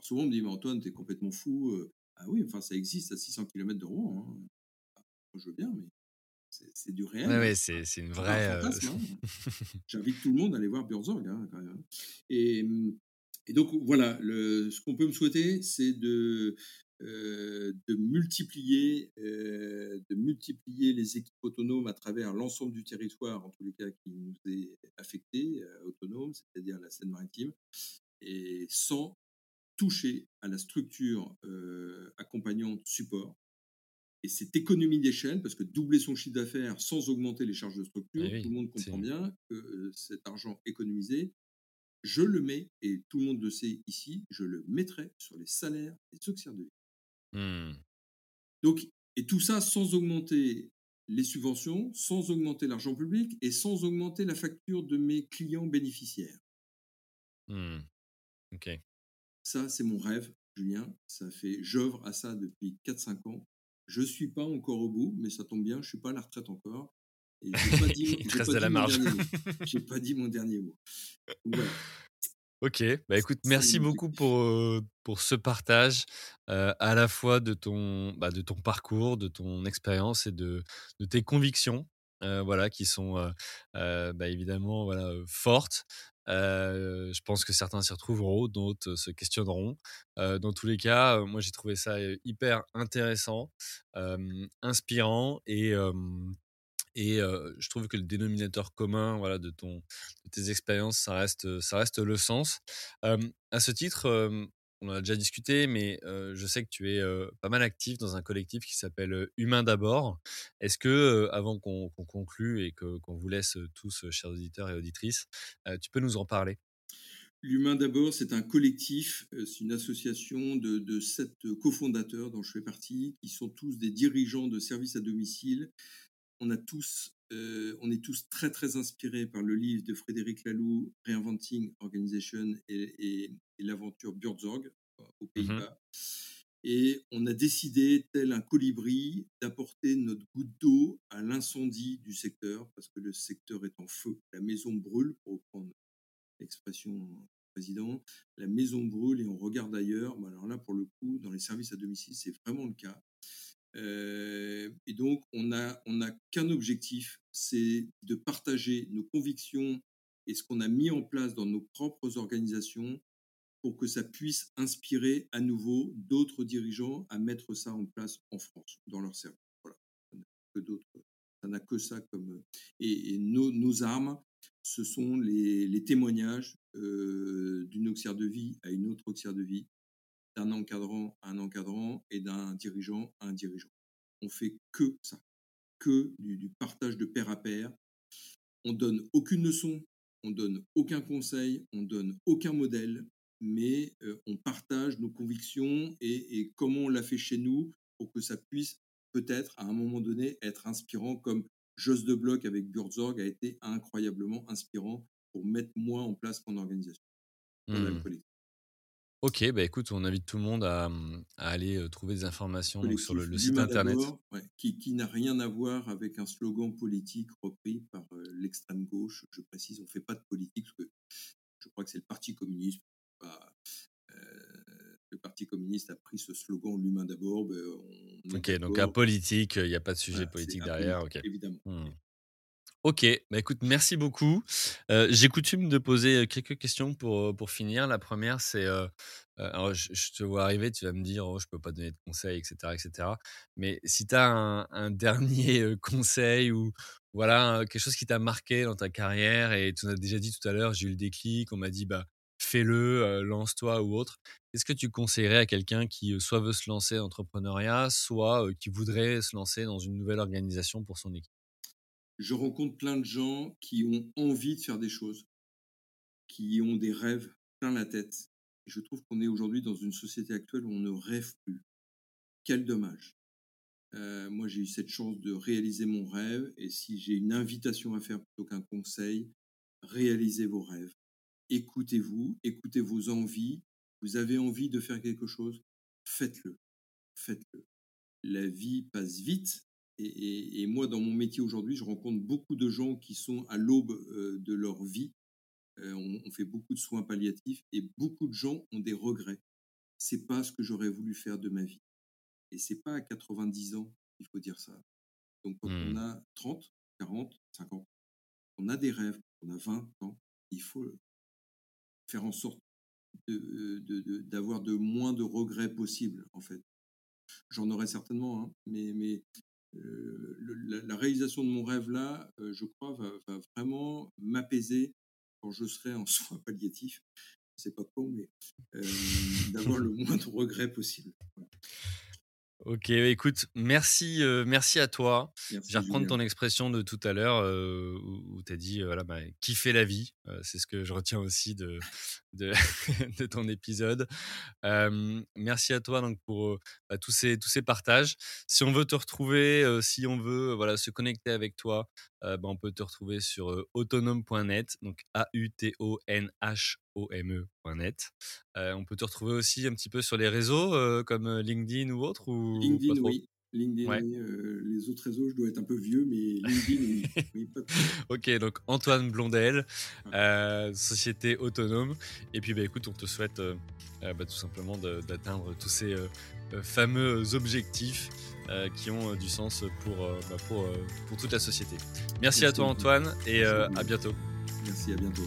Souvent, on me dit, mais Antoine, t'es complètement fou. Ah oui, enfin, ça existe à 600 km de Rouen. Hein. je veux bien, mais c'est du réel. Oui, c'est une vraie. Euh, hein. J'invite tout le monde à aller voir Burzorg. Hein, et, et, donc, voilà, le, ce qu'on peut me souhaiter, c'est de, euh, de, multiplier, euh, de multiplier les équipes autonomes à travers l'ensemble du territoire, en tous les cas qui nous est affecté, autonome, c'est-à-dire la Seine-Maritime, et sans toucher à la structure accompagnante support et cette économie d'échelle, parce que doubler son chiffre d'affaires sans augmenter les charges de structure, eh tout le monde comprend bien que euh, cet argent économisé, je le mets, et tout le monde le sait ici, je le mettrai sur les salaires des auxiliaires de vie. Mmh. Donc, et tout ça sans augmenter les subventions, sans augmenter l'argent public et sans augmenter la facture de mes clients bénéficiaires. Mmh. Ok. Ça, c'est mon rêve, Julien. Ça fait, j'œuvre à ça depuis 4-5 ans. Je suis pas encore au bout, mais ça tombe bien, je suis pas à la retraite encore. Et j'ai pas dit, Il reste de la marge. J'ai pas dit mon dernier mot. Ok, bah écoute, merci beaucoup pour, euh, pour ce partage euh, à la fois de ton, bah, de ton parcours, de ton expérience et de, de tes convictions. Euh, voilà, qui sont bah, évidemment voilà, fortes, je pense que certains s'y retrouveront, d'autres se questionneront. dans tous les cas, moi j'ai trouvé ça hyper intéressant, inspirant et et je trouve que le dénominateur commun, voilà, de ton, de tes expériences, ça reste, ça reste le sens. à ce titre, on en a déjà discuté, mais je sais que tu es pas mal actif dans un collectif qui s'appelle Humain d'abord. Est-ce que, avant qu'on conclue et qu'on vous laisse tous, chers auditeurs et auditrices, tu peux nous en parler? L'Humain d'abord, c'est un collectif, c'est une association de, de sept cofondateurs dont je fais partie, qui sont tous des dirigeants de services à domicile. On a tous on est tous très très inspirés par le livre de Frédéric Laloux, Reinventing Organization et, l'aventure Burzorg aux mmh Pays-Bas. Et on a décidé, tel un colibri, d'apporter notre goutte d'eau à l'incendie du secteur, parce que le secteur est en feu. La maison brûle, pour reprendre l'expression du président, la maison brûle et on regarde ailleurs. alors là, pour le coup, dans les services à domicile, c'est vraiment le cas. Euh, et donc, on n'a qu'un objectif, c'est de partager nos convictions et ce qu'on a mis en place dans nos propres organisations pour que ça puisse inspirer à nouveau d'autres dirigeants à mettre ça en place en France, dans leur service. Voilà. Ça n'a que ça comme. Et, nos, armes, ce sont les, les témoignages euh, d'une auxiliaire de vie à une autre auxiliaire de vie, d'un encadrant à un encadrant et d'un dirigeant à un dirigeant. On fait que ça, que du, partage de pair à pair. On donne aucune leçon, on donne aucun conseil, on donne aucun modèle, mais euh, on partage nos convictions et, comment on l'a fait chez nous pour que ça puisse peut-être à un moment donné être inspirant comme Joss de Bloc avec Burzorg a été incroyablement inspirant pour mettre moi en place mon organisation. Mmh. Ok, bah écoute, on invite tout le monde à, mmh, aller trouver des informations sur le, site internet. qui, qui n'a rien à voir avec un slogan politique repris par l'extrême gauche. Je précise, on ne fait pas de politique, parce que je crois que c'est le Parti communiste. le Parti communiste a pris ce slogan l'humain d'abord. Ben, ok, donc un politique, il n'y a pas de sujet politique derrière. Évidemment. Mmh. Ok, bah écoute, merci beaucoup. Euh, j'ai coutume de poser quelques questions pour, pour finir. La première, c'est, je, te vois arriver, tu vas me dire, oh, je peux pas donner de conseils, etc., etc. Mais si tu as un, dernier conseil ou voilà quelque chose qui t'a marqué dans ta carrière et tu en as déjà dit tout à l'heure, j'ai eu le déclic, on m'a dit bah fais-le, lance-toi ou autre. Qu'est-ce que tu conseillerais à quelqu'un qui soit veut se lancer en entrepreneuriat, soit qui voudrait se lancer dans une nouvelle organisation pour son équipe? Je rencontre plein de gens qui ont envie de faire des choses, qui ont des rêves plein la tête. Et je trouve qu'on est aujourd'hui dans une société actuelle où on ne rêve plus. Quel dommage. Euh, moi, j'ai eu cette chance de réaliser mon rêve. Et si j'ai une invitation à faire plutôt qu'un conseil, réalisez vos rêves. Écoutez-vous, écoutez vos envies. Vous avez envie de faire quelque chose, faites-le. Faites-le. La vie passe vite Et, moi, dans mon métier aujourd'hui, je rencontre beaucoup de gens qui sont à l'aube de leur vie. On, on, fait beaucoup de soins palliatifs et beaucoup de gens ont des regrets. C'est pas ce que j'aurais voulu faire de ma vie. Et c'est pas à 90 ans qu'il faut dire ça. Donc quand on mmh. a 30, 40, 50, on a des rêves, on a 20 ans, il faut faire en sorte d'avoir de, moins de regrets possibles, en fait. J'en aurai certainement, hein, mais, mais la, réalisation de mon rêve-là, je crois, va, vraiment m'apaiser quand je serai en soins palliatifs. C'est pas con, mais d'avoir le moins de regrets possible. Ok, écoute, merci, euh, merci à toi. je vais reprendre ton expression de tout à l'heure euh, où, tu as dit voilà, bah, kiffer la vie? Euh, c'est ce que je retiens aussi de, de, ton épisode. merci à toi donc, pour bah, tous, ces, tous ces partages. Si on veut te retrouver, si on veut voilà, se connecter avec toi, bah, on peut te retrouver sur autonome.net, donc A-U-T-O-N-H ome.net. Euh, on peut te retrouver aussi un petit peu sur les réseaux euh, comme euh, LinkedIn ou autre ou LinkedIn, oui. LinkedIn, les autres réseaux, je dois être un peu vieux, mais LinkedIn, oui. ok, donc Antoine Blondel, société autonome. Et puis, bah, écoute, on te souhaite bah, tout simplement d'atteindre tous ces fameux objectifs qui ont du sens pour, bah, pour, pour toute la société. Merci, Merci à toi, Antoine, et à bientôt. Merci, à bientôt.